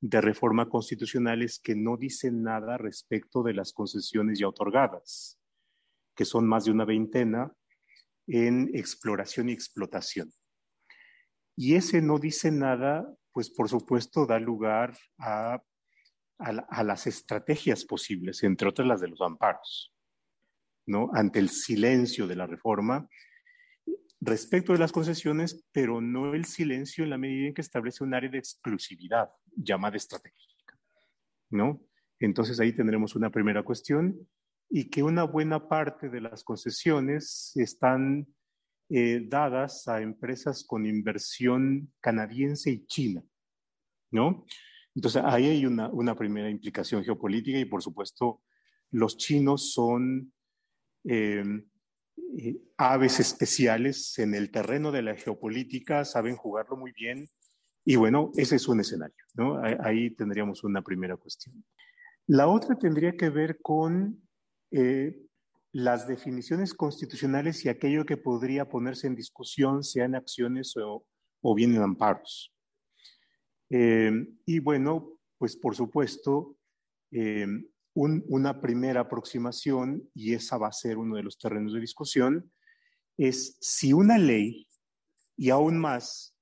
de reforma constitucionales que no dicen nada respecto de las concesiones ya otorgadas, que son más de una veintena en exploración y explotación. Y ese no dice nada, pues por supuesto da lugar a, a, las estrategias posibles, entre otras las de los amparos, ¿no? Ante el silencio de la reforma respecto de las concesiones, pero no el silencio en la medida en que establece un área de exclusividad llamada estratégica, ¿no? Entonces ahí tendremos una primera cuestión y que una buena parte de las concesiones están eh, dadas a empresas con inversión canadiense y china, ¿no? Entonces ahí hay una, una primera implicación geopolítica y por supuesto los chinos son... Eh, aves especiales en el terreno de la geopolítica, saben jugarlo muy bien. Y bueno, ese es un escenario, ¿no? Ahí tendríamos una primera cuestión. La otra tendría que ver con eh, las definiciones constitucionales y aquello que podría ponerse en discusión, sean acciones o, o bien en amparos. Eh, y bueno, pues por supuesto, una primera aproximación, y esa va a ser uno de los terrenos de discusión, es si una ley y aún más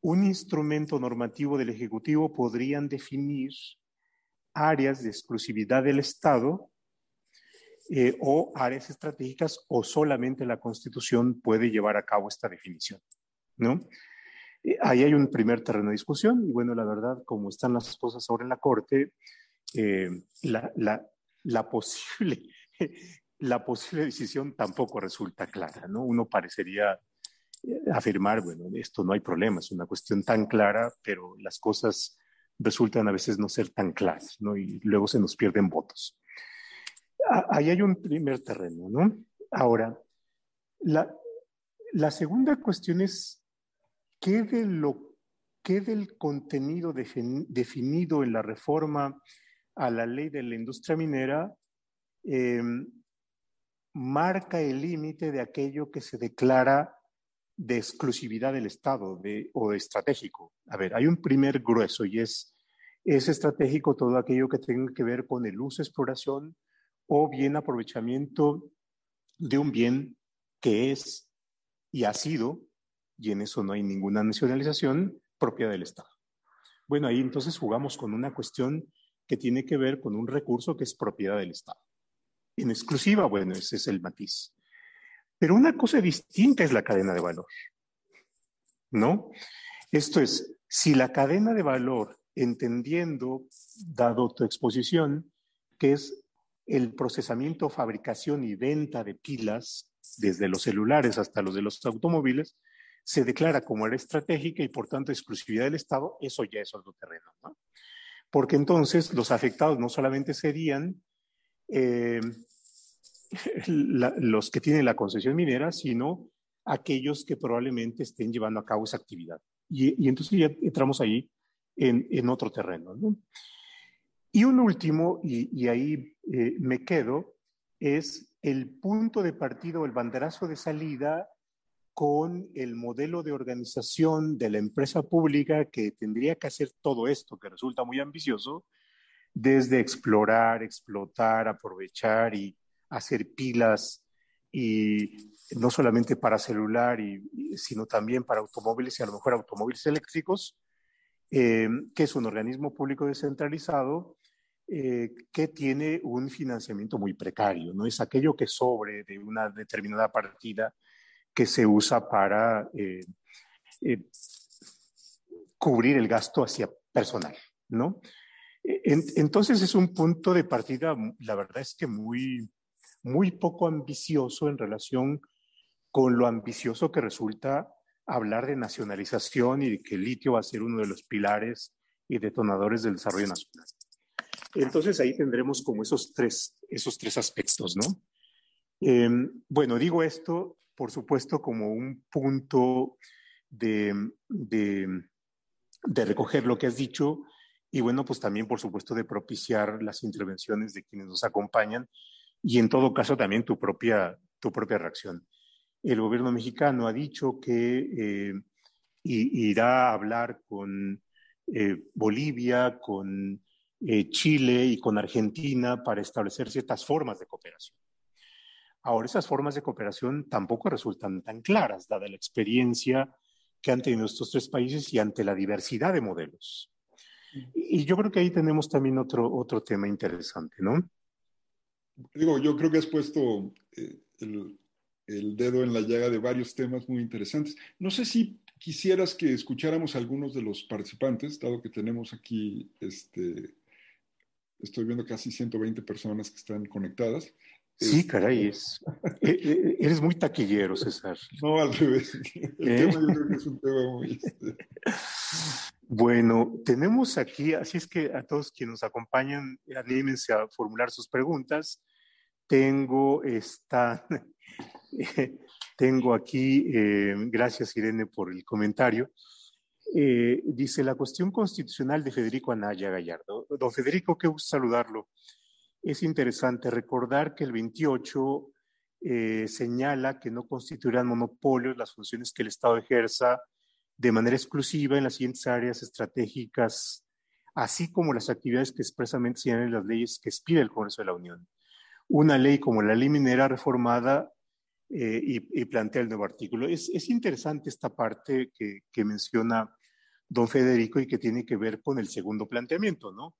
un instrumento normativo del Ejecutivo podrían definir áreas de exclusividad del Estado eh, o áreas estratégicas o solamente la Constitución puede llevar a cabo esta definición, ¿no? Eh, ahí hay un primer terreno de discusión y bueno, la verdad, como están las cosas ahora en la Corte, eh, la, posible, la posible decisión tampoco resulta clara, ¿no? Uno parecería afirmar, bueno, esto no hay problema, es una cuestión tan clara, pero las cosas resultan a veces no ser tan claras, ¿no? Y luego se nos pierden votos. Ahí hay un primer terreno, ¿no? Ahora, la, la segunda cuestión es, ¿qué, de lo, qué del contenido definido en la reforma a la ley de la industria minera em, marca el límite de aquello que se declara de exclusividad del Estado o estratégico. A ver, hay un primer grueso y es, es estratégico todo aquello que tenga que ver con el uso, exploración o bien aprovechamiento de un bien que es y ha sido, y en eso no hay ninguna nacionalización, propia del Estado. Bueno, ahí entonces jugamos con una cuestión que tiene que ver con un recurso que es propiedad del Estado. En exclusiva, bueno, ese es el matiz. Pero una cosa distinta es la cadena de valor, ¿no? Esto es, si la cadena de valor, entendiendo, dado tu exposición, que es el procesamiento, fabricación y venta de pilas, desde los celulares hasta los de los automóviles, se declara como área estratégica y por tanto exclusividad del Estado, eso ya es otro terreno, ¿no? Porque entonces los afectados no solamente serían eh, los que tienen la concesión minera, sino aquellos que probablemente estén llevando a cabo esa actividad. Y, entonces ya entramos ahí en, otro terreno. Y un último, y, ahí eh, me quedo, es el punto de partida o el banderazo de salida con el modelo de organización de la empresa pública que tendría que hacer todo esto, que resulta muy ambicioso, desde explorar, explotar, aprovechar y, hacer pilas y no solamente para celular, y, sino también para automóviles y a lo mejor automóviles eléctricos, eh, que es un organismo público descentralizado eh, que tiene un financiamiento muy precario, no es aquello que sobre de una determinada partida que se usa para eh, cubrir el gasto hacia personal, ¿no? entonces es un punto de partida, la verdad es que muy, muy poco ambicioso en relación con lo ambicioso que resulta hablar de nacionalización y de que el litio va a ser uno de los pilares y detonadores del desarrollo nacional. Entonces ahí tendremos como esos tres, esos tres aspectos, ¿no? Em, bueno, digo esto, por supuesto, como un punto de, de, de recoger lo que has dicho y bueno, pues también, por supuesto, de propiciar las intervenciones de quienes nos acompañan y en todo caso también tu propia, tu propia reacción. El gobierno mexicano ha dicho que eh, irá a hablar con eh, Bolivia, con eh, Chile y con Argentina para establecer ciertas formas de cooperación. Ahora, esas formas de cooperación tampoco resultan tan claras, dada la experiencia que han tenido estos tres países y ante la diversidad de modelos. Y yo creo que ahí tenemos también otro, otro tema interesante, ¿no? Digo, yo creo que has puesto eh, el, el, dedo en la llaga de varios temas muy interesantes. No sé si quisieras que escucháramos a algunos de los participantes, dado que tenemos aquí, este, estoy viendo casi 120 personas que están conectadas. Sí, este, caray, es, e, e, eres muy taquillero, César. No, al revés. El ¿Eh? tema yo creo que es un tema muy... Este, bueno, tenemos aquí, así es que a todos quienes nos acompañan, anímense a formular sus preguntas. Tengo esta, tengo aquí, eh, gracias Irene por el comentario. Eh, dice la cuestión constitucional de Federico Anaya Gallardo. Don Federico, qué gusto saludarlo. Es interesante recordar que el 28 eh, señala que no constituirán monopolios las funciones que el Estado ejerza de manera exclusiva en las siguientes áreas estratégicas así como las actividades que expresamente señalan las leyes que expide el Congreso de la Unión. Una ley como la ley minera reformada eh, y, plantea el nuevo artículo. Es, interesante esta parte que, menciona don Federico y que tiene que ver con el segundo planteamiento, ¿no?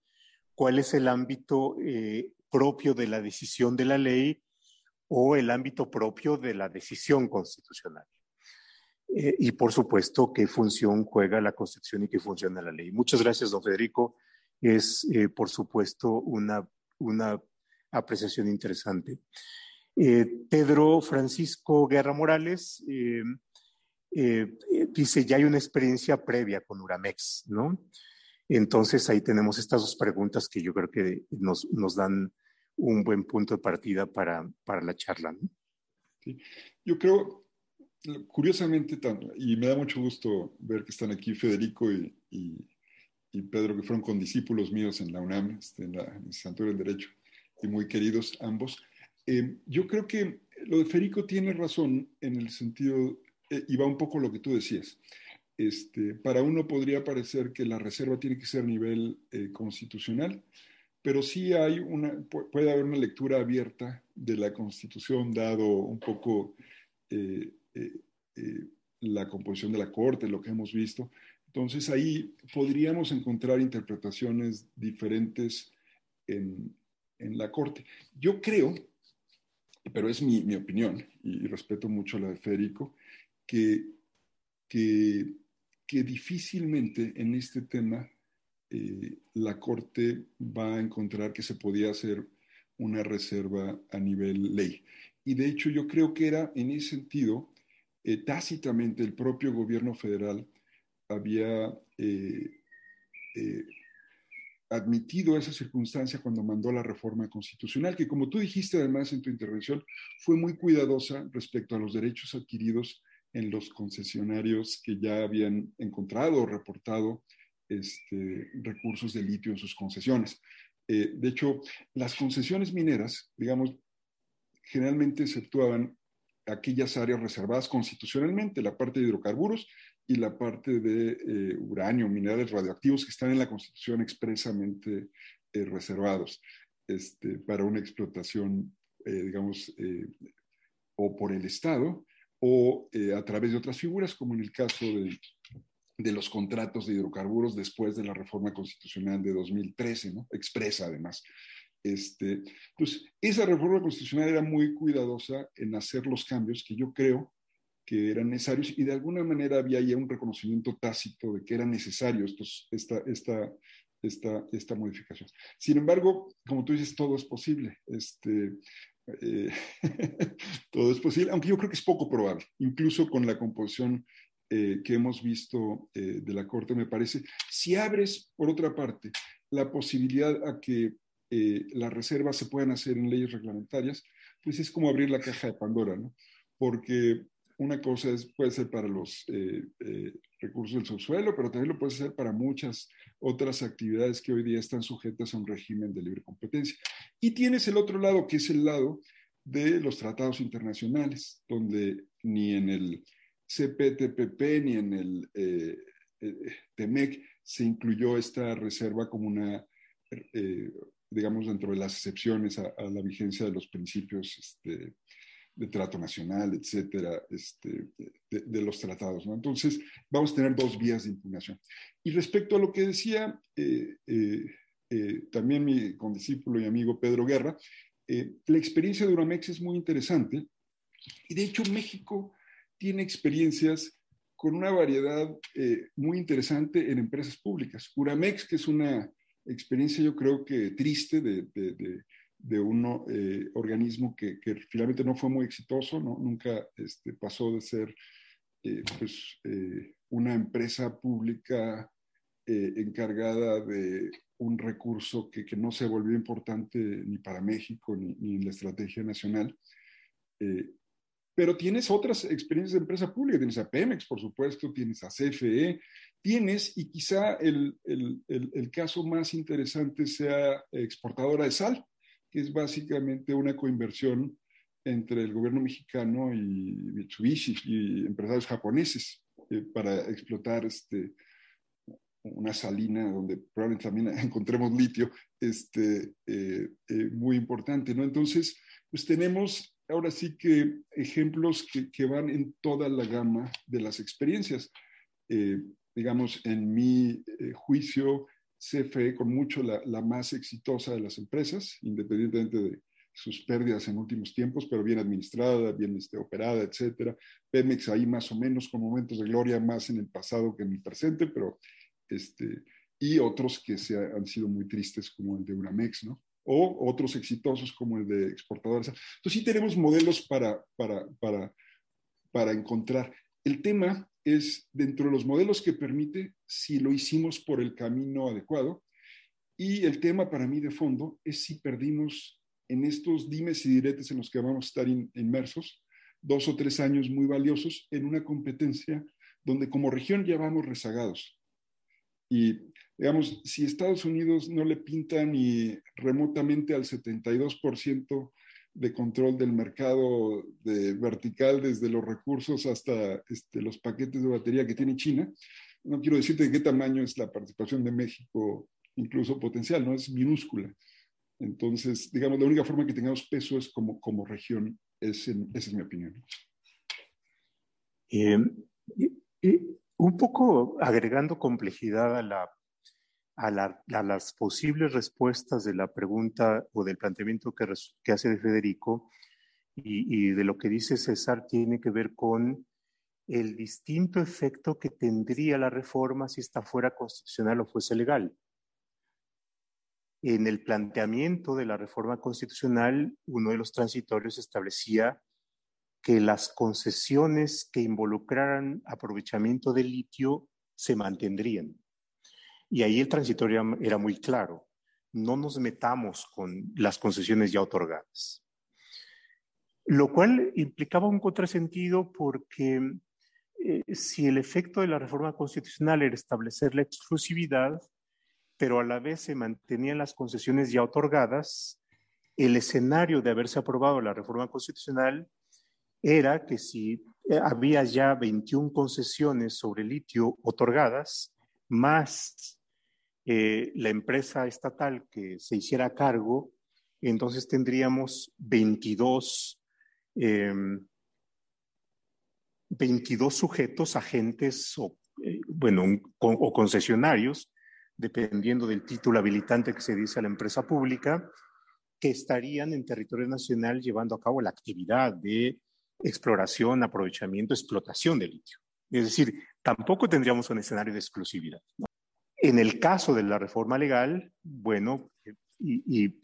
¿Cuál es el ámbito eh, propio de la decisión de la ley o el ámbito propio de la decisión constitucional? Eh, y por supuesto, qué función juega la Constitución y qué funciona la ley. Muchas gracias, don Federico. Es, por supuesto, una, una apreciación interesante. Eh, Pedro Francisco Guerra Morales eh, eh, dice, ya hay una experiencia previa con Uramex, ¿no? Entonces ahí tenemos estas dos preguntas que yo creo que nos, nos dan un buen punto de partida para, para la charla. ¿no? Sí. Yo creo, curiosamente, y me da mucho gusto ver que están aquí Federico y, y, Pedro, que fueron condiscípulos míos en la UNAM, este, en la Licenciatura del Derecho, y muy queridos ambos. Eh, yo creo que lo de Federico tiene razón en el sentido, eh, y va un poco lo que tú decías. Este, para uno podría parecer que la reserva tiene que ser a nivel eh, constitucional, pero sí hay una, puede haber una lectura abierta de la Constitución, dado un poco la composición de la Corte, lo que hemos visto. Entonces ahí podríamos encontrar interpretaciones diferentes en, en la Corte. Yo creo pero es mi, mi opinión y, respeto mucho la de Federico, que, que, que difícilmente en este tema eh, la Corte va a encontrar que se podía hacer una reserva a nivel ley. Y de hecho yo creo que era en ese sentido, eh, tácitamente el propio gobierno federal había eh, admitido esa circunstancia cuando mandó la reforma constitucional, que como tú dijiste además en tu intervención, fue muy cuidadosa respecto a los derechos adquiridos en los concesionarios que ya habían encontrado o reportado este, recursos de litio en sus concesiones. Eh, de hecho, las concesiones mineras, digamos, generalmente exceptuaban aquellas áreas reservadas constitucionalmente, la parte de hidrocarburos y la parte de eh, uranio, minerales radioactivos que están en la Constitución expresamente eh, reservados este, para una explotación, eh, digamos, o por el Estado o a través de otras figuras, como en el caso de, de, los contratos de hidrocarburos después de la reforma constitucional de 2013, ¿no? expresa además. Este, pues esa reforma constitucional era muy cuidadosa en hacer los cambios que yo creo que eran necesarios y de alguna manera había ya un reconocimiento tácito de que era necesario estos, esta, esta, esta, esta modificación. Sin embargo, como tú dices, todo es posible. Este, eh, todo es posible, aunque yo creo que es poco probable, incluso con la composición eh, que hemos visto eh, de la Corte, me parece. Si abres, por otra parte, la posibilidad a que las reservas se puedan hacer en leyes reglamentarias, pues es como abrir la caja de Pandora, ¿no? Porque una cosa es, puede ser para los recursos del subsuelo, pero también lo puede ser para muchas otras actividades que hoy día están sujetas a un régimen de libre competencia. Y tienes el otro lado, que es el lado de los tratados internacionales, donde ni en el CPTPP ni en el eh, TEMEC se incluyó esta reserva como una, digamos, dentro de las excepciones a, la vigencia de los principios este, de trato nacional, etcétera, este, de, los tratados. ¿no? Entonces, vamos a tener dos vías de impugnación. Y respecto a lo que decía eh, eh, eh, también mi condiscípulo y amigo Pedro Guerra, la experiencia de Uramex es muy interesante. Y de hecho, México tiene experiencias con una variedad muy interesante en empresas públicas. Uramex, que es una experiencia yo creo que triste de, de de un eh, organismo que, finalmente no fue muy exitoso, ¿no? nunca este, pasó de ser eh, pues, eh, una empresa pública encargada de un recurso que, no se volvió importante ni para México ni, ni en la estrategia nacional. pero tienes otras experiencias de empresa pública, tienes a Pemex, por supuesto, tienes a CFE, tienes, y quizá el, el, el caso más interesante sea exportadora de sal, que es básicamente una coinversión entre el gobierno mexicano y Mitsubishi y empresarios japoneses eh, para explotar este, una salina donde probablemente también encontremos litio, este, eh, eh, muy importante, ¿no? Entonces, pues tenemos ahora sí que ejemplos que, que van en toda la gama de las experiencias. Eh, digamos, en mi juicio, CFE con mucho la, más exitosa de las empresas, independientemente de sus pérdidas en últimos tiempos, pero bien administrada, bien este, operada, etcétera. Pemex ahí más o menos con momentos de gloria más en el pasado que en el presente, pero este, y otros que se han sido muy tristes como el de Uramex, ¿no? O otros exitosos como el de exportadores. Entonces sí tenemos modelos para, para, para, para encontrar. El tema es dentro de los modelos que permite si lo hicimos por el camino adecuado. Y el tema para mí de fondo es si perdimos en estos dimes y diretes en los que vamos a estar inmersos dos o tres años muy valiosos en una competencia donde como región ya vamos rezagados. Y digamos, si Estados Unidos no le pinta ni remotamente al 72% de control del mercado vertical desde los recursos hasta este, los paquetes de batería que tiene China, no quiero decirte de qué tamaño es la participación de México, incluso potencial, no es minúscula. Entonces, digamos, la única forma que tengamos peso es como, como región, es esa es mi opinión. Eh, un poco agregando complejidad a, la, a, las posibles respuestas de la pregunta o del planteamiento que, hace de Federico y, de lo que dice César tiene que ver con el distinto efecto que tendría la reforma si esta fuera constitucional o fuese legal. En el planteamiento de la reforma constitucional, uno de los transitorios establecía que las concesiones que involucraran aprovechamiento del litio se mantendrían. Y ahí el transitorio era muy claro. No nos metamos con las concesiones ya otorgadas. Lo cual implicaba un contrasentido porque eh, si el efecto de la reforma constitucional era establecer la exclusividad, pero a la vez se mantenían las concesiones ya otorgadas, el escenario de haberse aprobado la reforma constitucional era que si eh, había ya 21 concesiones sobre litio otorgadas, más eh, la empresa estatal que se hiciera cargo, entonces tendríamos 22, 22 em, sujetos, agentes o, eh, bueno, o concesionarios, dependiendo del título habilitante que se dice a la empresa pública, que estarían en territorio nacional llevando a cabo la actividad de exploración, aprovechamiento, explotación de litio. Es decir, tampoco tendríamos un escenario de exclusividad. En el caso de la reforma legal, bueno, y,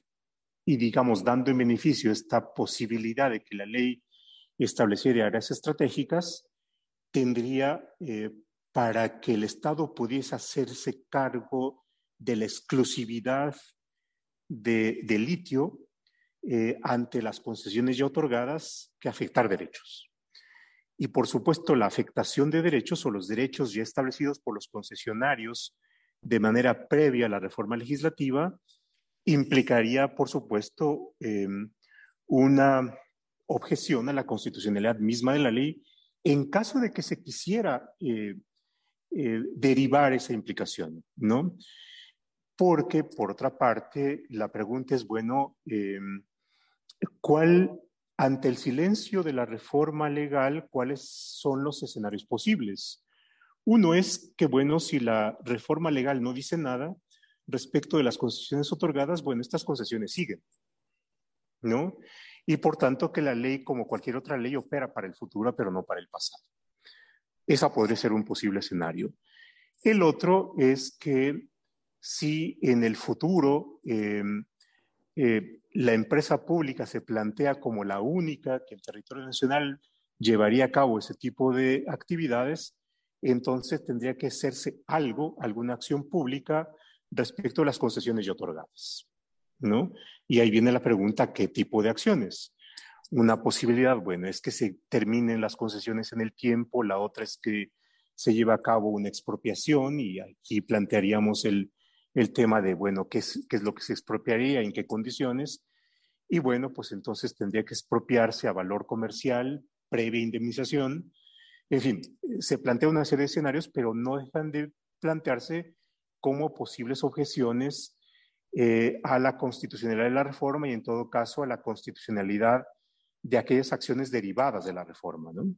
y, digamos, dando en beneficio esta posibilidad de que la ley estableciera áreas estratégicas, tendría eh, para que el Estado pudiese hacerse cargo de la exclusividad de, de litio eh, ante las concesiones ya otorgadas que afectar derechos. Y por supuesto, la afectación de derechos o los derechos ya establecidos por los concesionarios de manera previa a la reforma legislativa implicaría, por supuesto, em, una objeción a la constitucionalidad misma de la ley en caso de que se quisiera eh, eh, derivar esa implicación, ¿no? Porque, por otra parte, la pregunta es, bueno, em, ¿Cuál, ante el silencio de la reforma legal, cuáles son los escenarios posibles? Uno es que, bueno, si la reforma legal no dice nada respecto de las concesiones otorgadas, bueno, estas concesiones siguen, ¿no? Y por tanto que la ley, como cualquier otra ley, opera para el futuro, pero no para el pasado. Esa podría ser un posible escenario. El otro es que si en el futuro eh, eh, la empresa pública se plantea como la única que el territorio nacional llevaría a cabo ese tipo de actividades, entonces tendría que hacerse algo, alguna acción pública respecto a las concesiones ya otorgadas, ¿no? Y ahí viene la pregunta, ¿qué tipo de acciones? Una posibilidad, bueno, es que se terminen las concesiones en el tiempo, la otra es que se lleve a cabo una expropiación y aquí plantearíamos el, el tema de, bueno, ¿qué es, qué es lo que se expropiaría, en qué condiciones. Y bueno, pues entonces tendría que expropiarse a valor comercial, previa indemnización. En fin, se plantea una serie de escenarios, pero no dejan de plantearse como posibles objeciones eh, a la constitucionalidad de la reforma y en todo caso a la constitucionalidad de aquellas acciones derivadas de la reforma. ¿no?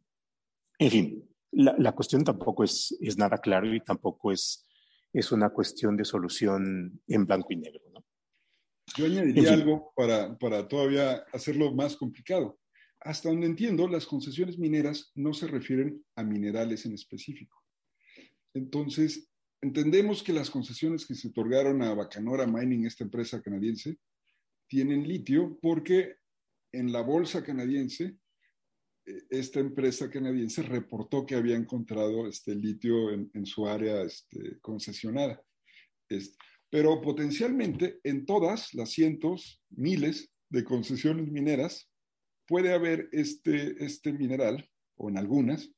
En fin, la, la cuestión tampoco es, es, nada claro y tampoco es, es una cuestión de solución en blanco y negro. ¿no? Yo añadiría algo para, para todavía hacerlo más complicado. Hasta donde entiendo, las concesiones mineras no se refieren a minerales en específico. Entonces, entendemos que las concesiones que se otorgaron a Bacanora Mining, esta empresa canadiense, tienen litio porque en la bolsa canadiense, eh, esta empresa canadiense reportó que había encontrado este litio en, su área este, concesionada. Pero potencialmente en todas las cientos, miles de concesiones mineras puede haber este, este mineral, o en algunas,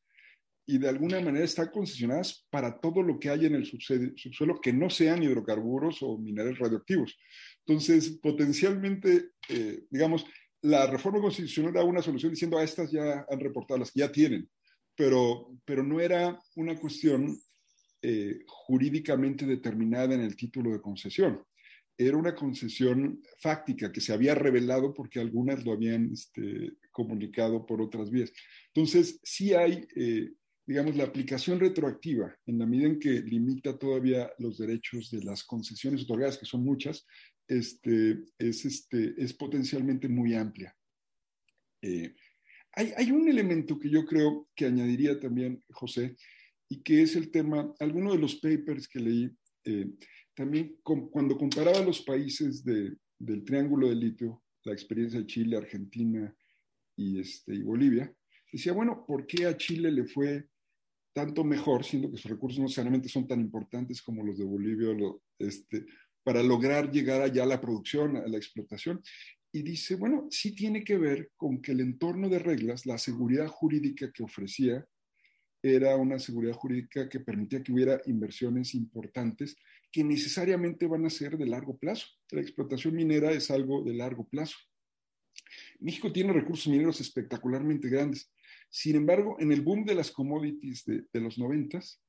y de alguna manera están concesionadas para todo lo que hay en el subsuelo que no sean hidrocarburos o minerales radioactivos. Entonces, potencialmente, eh, digamos, la reforma constitucional da una solución diciendo a ah, estas ya han reportado, las que ya tienen, pero, pero no era una cuestión eh, jurídicamente determinada en el título de concesión. Era una concesión fáctica que se había revelado porque algunas lo habían este, comunicado por otras vías. Entonces, sí hay eh, digamos, la aplicación retroactiva, en la medida en que limita todavía los derechos de las concesiones otorgadas, que son muchas, este, es, este, es potencialmente muy amplia. Eh, hay, hay, un elemento que yo creo que añadiría también, José, y que es el tema, alguno de los papers que leí, eh, también cuando comparaba los países de, del Triángulo del Litio, la experiencia de Chile, Argentina y, este, y Bolivia, decía, bueno, ¿por qué a Chile le fue tanto mejor, siendo que sus recursos no necesariamente son tan importantes como los de Bolivia, este, para lograr llegar allá a la producción, a la explotación. Y dice, bueno, sí tiene que ver con que el entorno de reglas, la seguridad jurídica que ofrecía, era una seguridad jurídica que permitía que hubiera inversiones importantes que necesariamente van a ser de largo plazo. La explotación minera es algo de largo plazo. México tiene recursos mineros espectacularmente grandes. Sin embargo, en el boom de las commodities de, los noventas,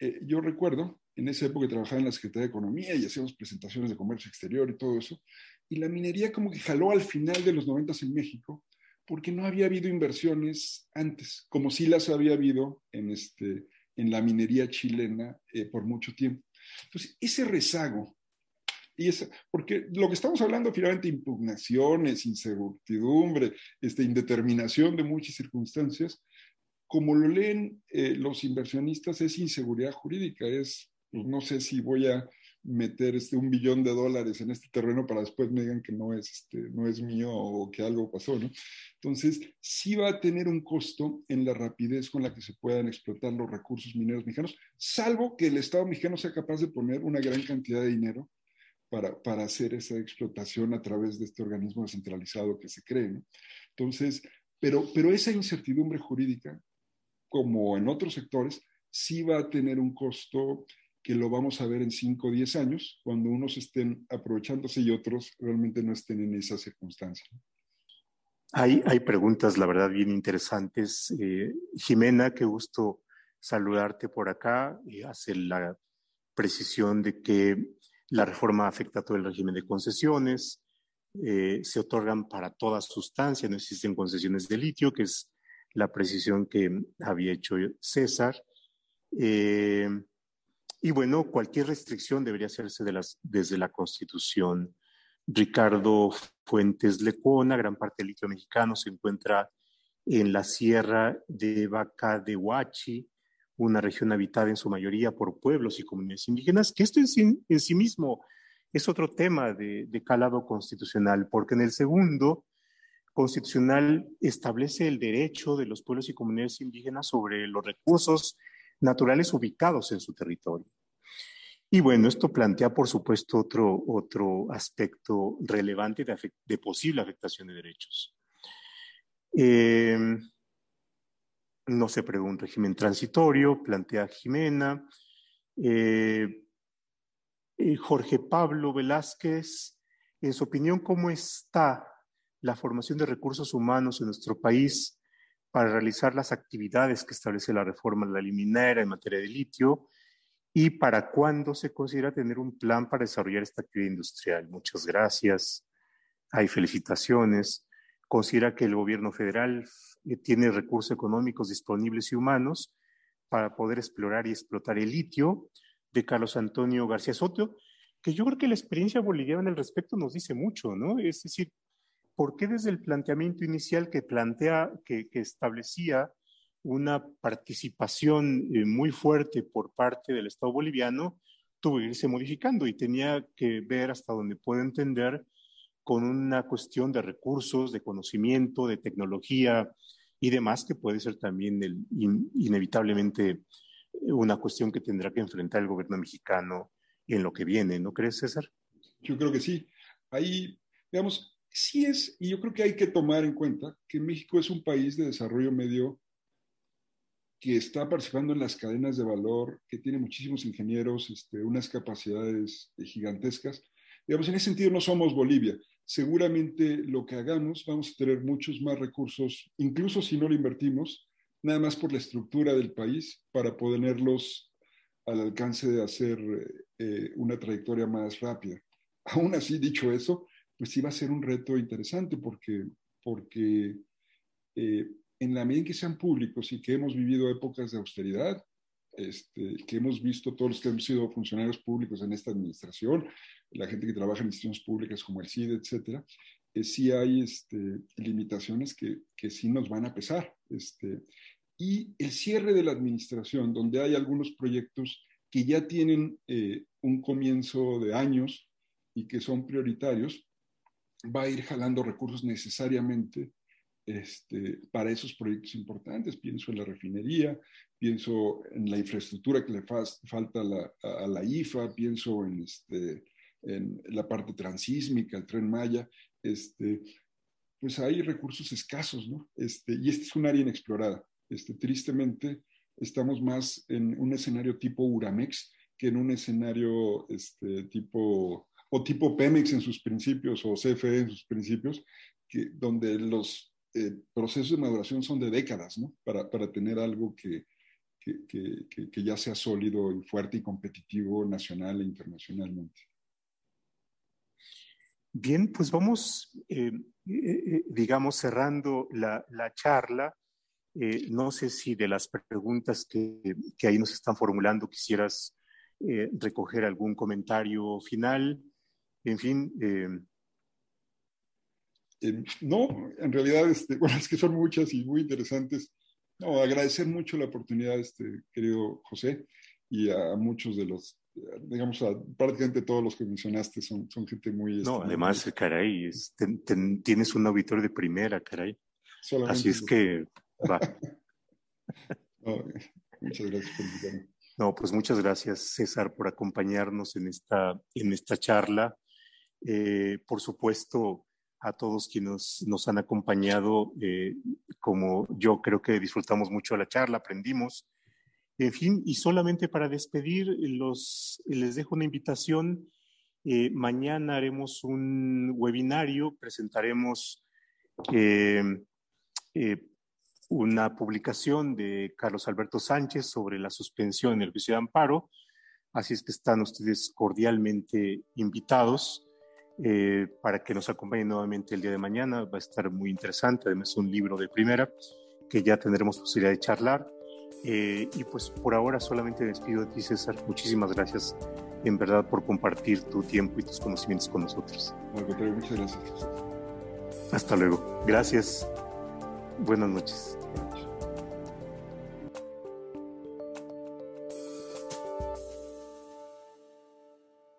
eh, yo recuerdo, en esa época trabajaba en la Secretaría de Economía y hacíamos presentaciones de comercio exterior y todo eso, y la minería como que jaló al final de los noventas en México, porque no había habido inversiones antes, como sí las había habido en, este, en la minería chilena eh, por mucho tiempo. Entonces, ese rezago y porque lo que estamos hablando finalmente, impugnaciones, incertidumbre, este, indeterminación de muchas circunstancias, como lo leen eh, los inversionistas, es inseguridad jurídica, es, pues, no sé si voy a meter este, un billón de dólares en este terreno para después me digan que no es, este, no es mío o que algo pasó, ¿no? Entonces, sí va a tener un costo en la rapidez con la que se puedan explotar los recursos mineros mexicanos, salvo que el Estado mexicano sea capaz de poner una gran cantidad de dinero para, para, hacer esa explotación a través de este organismo descentralizado que se cree. Entonces, pero, pero esa incertidumbre jurídica, como en otros sectores, sí va a tener un costo que lo vamos a ver en 5 o 10 años, cuando unos estén aprovechándose y otros realmente no estén en esa circunstancia. Hay, hay preguntas, la verdad, bien interesantes. Eh, Jimena, qué gusto saludarte por acá. y hace la precisión de que la reforma afecta a todo el régimen de concesiones, eh, se otorgan para toda sustancia, no existen concesiones de litio, que es la precisión que había hecho César. Eh, y bueno, cualquier restricción debería hacerse desde la Constitución. Ricardo Fuentes Lecona, gran parte del litio mexicano se encuentra en la sierra de Vaca de Huachi, una región habitada en su mayoría por pueblos y comunidades indígenas, que esto en sí, mismo es otro tema de, de, calado constitucional, porque en el segundo constitucional establece el derecho de los pueblos y comunidades indígenas sobre los recursos naturales ubicados en su territorio. Y bueno, esto plantea, por supuesto, otro, otro aspecto relevante de, posible afectación de derechos. Eh, no se prevé un régimen transitorio, plantea Jimena. Eh, eh, Jorge Pablo Velázquez, en su opinión, ¿cómo está la formación de recursos humanos en nuestro país para realizar las actividades que establece la reforma de la liminera en materia de litio? y para cuándo se considera tener un plan para desarrollar esta actividad industrial. Muchas gracias. Hay felicitaciones. Considera que el gobierno federal eh, tiene recursos económicos disponibles y humanos para poder explorar y explotar el litio de Carlos Antonio García Soto, que yo creo que la experiencia boliviana al respecto nos dice mucho, ¿no? Es decir, ¿por qué desde el planteamiento inicial que plantea, que, establecía una participación eh, muy fuerte por parte del Estado boliviano, tuvo que irse modificando y tenía que ver hasta donde puedo entender con una cuestión de recursos, de conocimiento, de tecnología y demás, que puede ser también el, inevitablemente una cuestión que tendrá que enfrentar el gobierno mexicano en lo que viene, ¿no crees, César? Yo creo que sí. Ahí, digamos, sí es, y yo creo que hay que tomar en cuenta que México es un país de desarrollo medio que está participando en las cadenas de valor, que tiene muchísimos ingenieros, este, unas capacidades gigantescas. Digamos, en ese sentido no somos Bolivia. Seguramente lo que hagamos vamos a tener muchos más recursos, incluso si no lo invertimos, nada más por la estructura del país, para ponerlos al alcance de hacer eh, una trayectoria más rápida. Aún así, dicho eso, pues sí va a ser un reto interesante porque, porque eh, en la medida en que sean públicos y que hemos vivido épocas de austeridad, este, que hemos visto todos los que hemos sido funcionarios públicos en esta administración, la gente que trabaja en instituciones públicas como el CIDE, etcétera, eh, sí hay este, limitaciones que, que, sí nos van a pesar. Este, y el cierre de la administración, donde hay algunos proyectos que ya tienen eh, un comienzo de años y que son prioritarios, va a ir jalando recursos necesariamente este, para esos proyectos importantes. Pienso en la refinería, pienso en la infraestructura que le falta a la, IFA, pienso en, este, en la parte transísmica, el tren Maya. Este, pues hay recursos escasos, ¿no? Y este es un área inexplorada. Tristemente, estamos más en un escenario tipo Uramex que en un escenario este, tipo o tipo Pemex en sus principios o CFE en sus principios, que, donde los eh, procesos de maduración son de décadas, ¿no? Para, para tener algo que, que, que, que, ya sea sólido y fuerte y competitivo nacional e internacionalmente. Bien, pues vamos, eh, eh, digamos, cerrando la, la charla. no sé si de las preguntas que, que ahí nos están formulando quisieras recoger algún comentario final. En fin. Eh, eh, no, en realidad, este, bueno, es que son muchas y muy interesantes. No, agradecer mucho la oportunidad, este, querido José, y a, muchos de los, digamos, a prácticamente todos los que mencionaste son, son gente muy... No, este, además, caray, tienes un auditorio de primera, caray. Así es que va. muchas gracias por invitarme. No, pues muchas gracias, César, por acompañarnos en esta, en esta charla. Eh, por supuesto, a todos quienes nos han acompañado, eh, como yo creo que disfrutamos mucho de la charla, aprendimos. En fin, y solamente para despedir, los, les dejo una invitación. Eh, mañana haremos un webinario, presentaremos una publicación de Carlos Alberto Sánchez sobre la suspensión en el juicio de amparo. Así es que están ustedes cordialmente invitados. Eh, para que nos acompañen nuevamente el día de mañana. Va a estar muy interesante, además es un libro de primera que ya tendremos posibilidad de charlar. Eh, y pues por ahora solamente me despido de ti, César. Muchísimas gracias en verdad por compartir tu tiempo y tus conocimientos con nosotros. muchas gracias. Hasta luego. Gracias. Buenas noches. Buenas noches.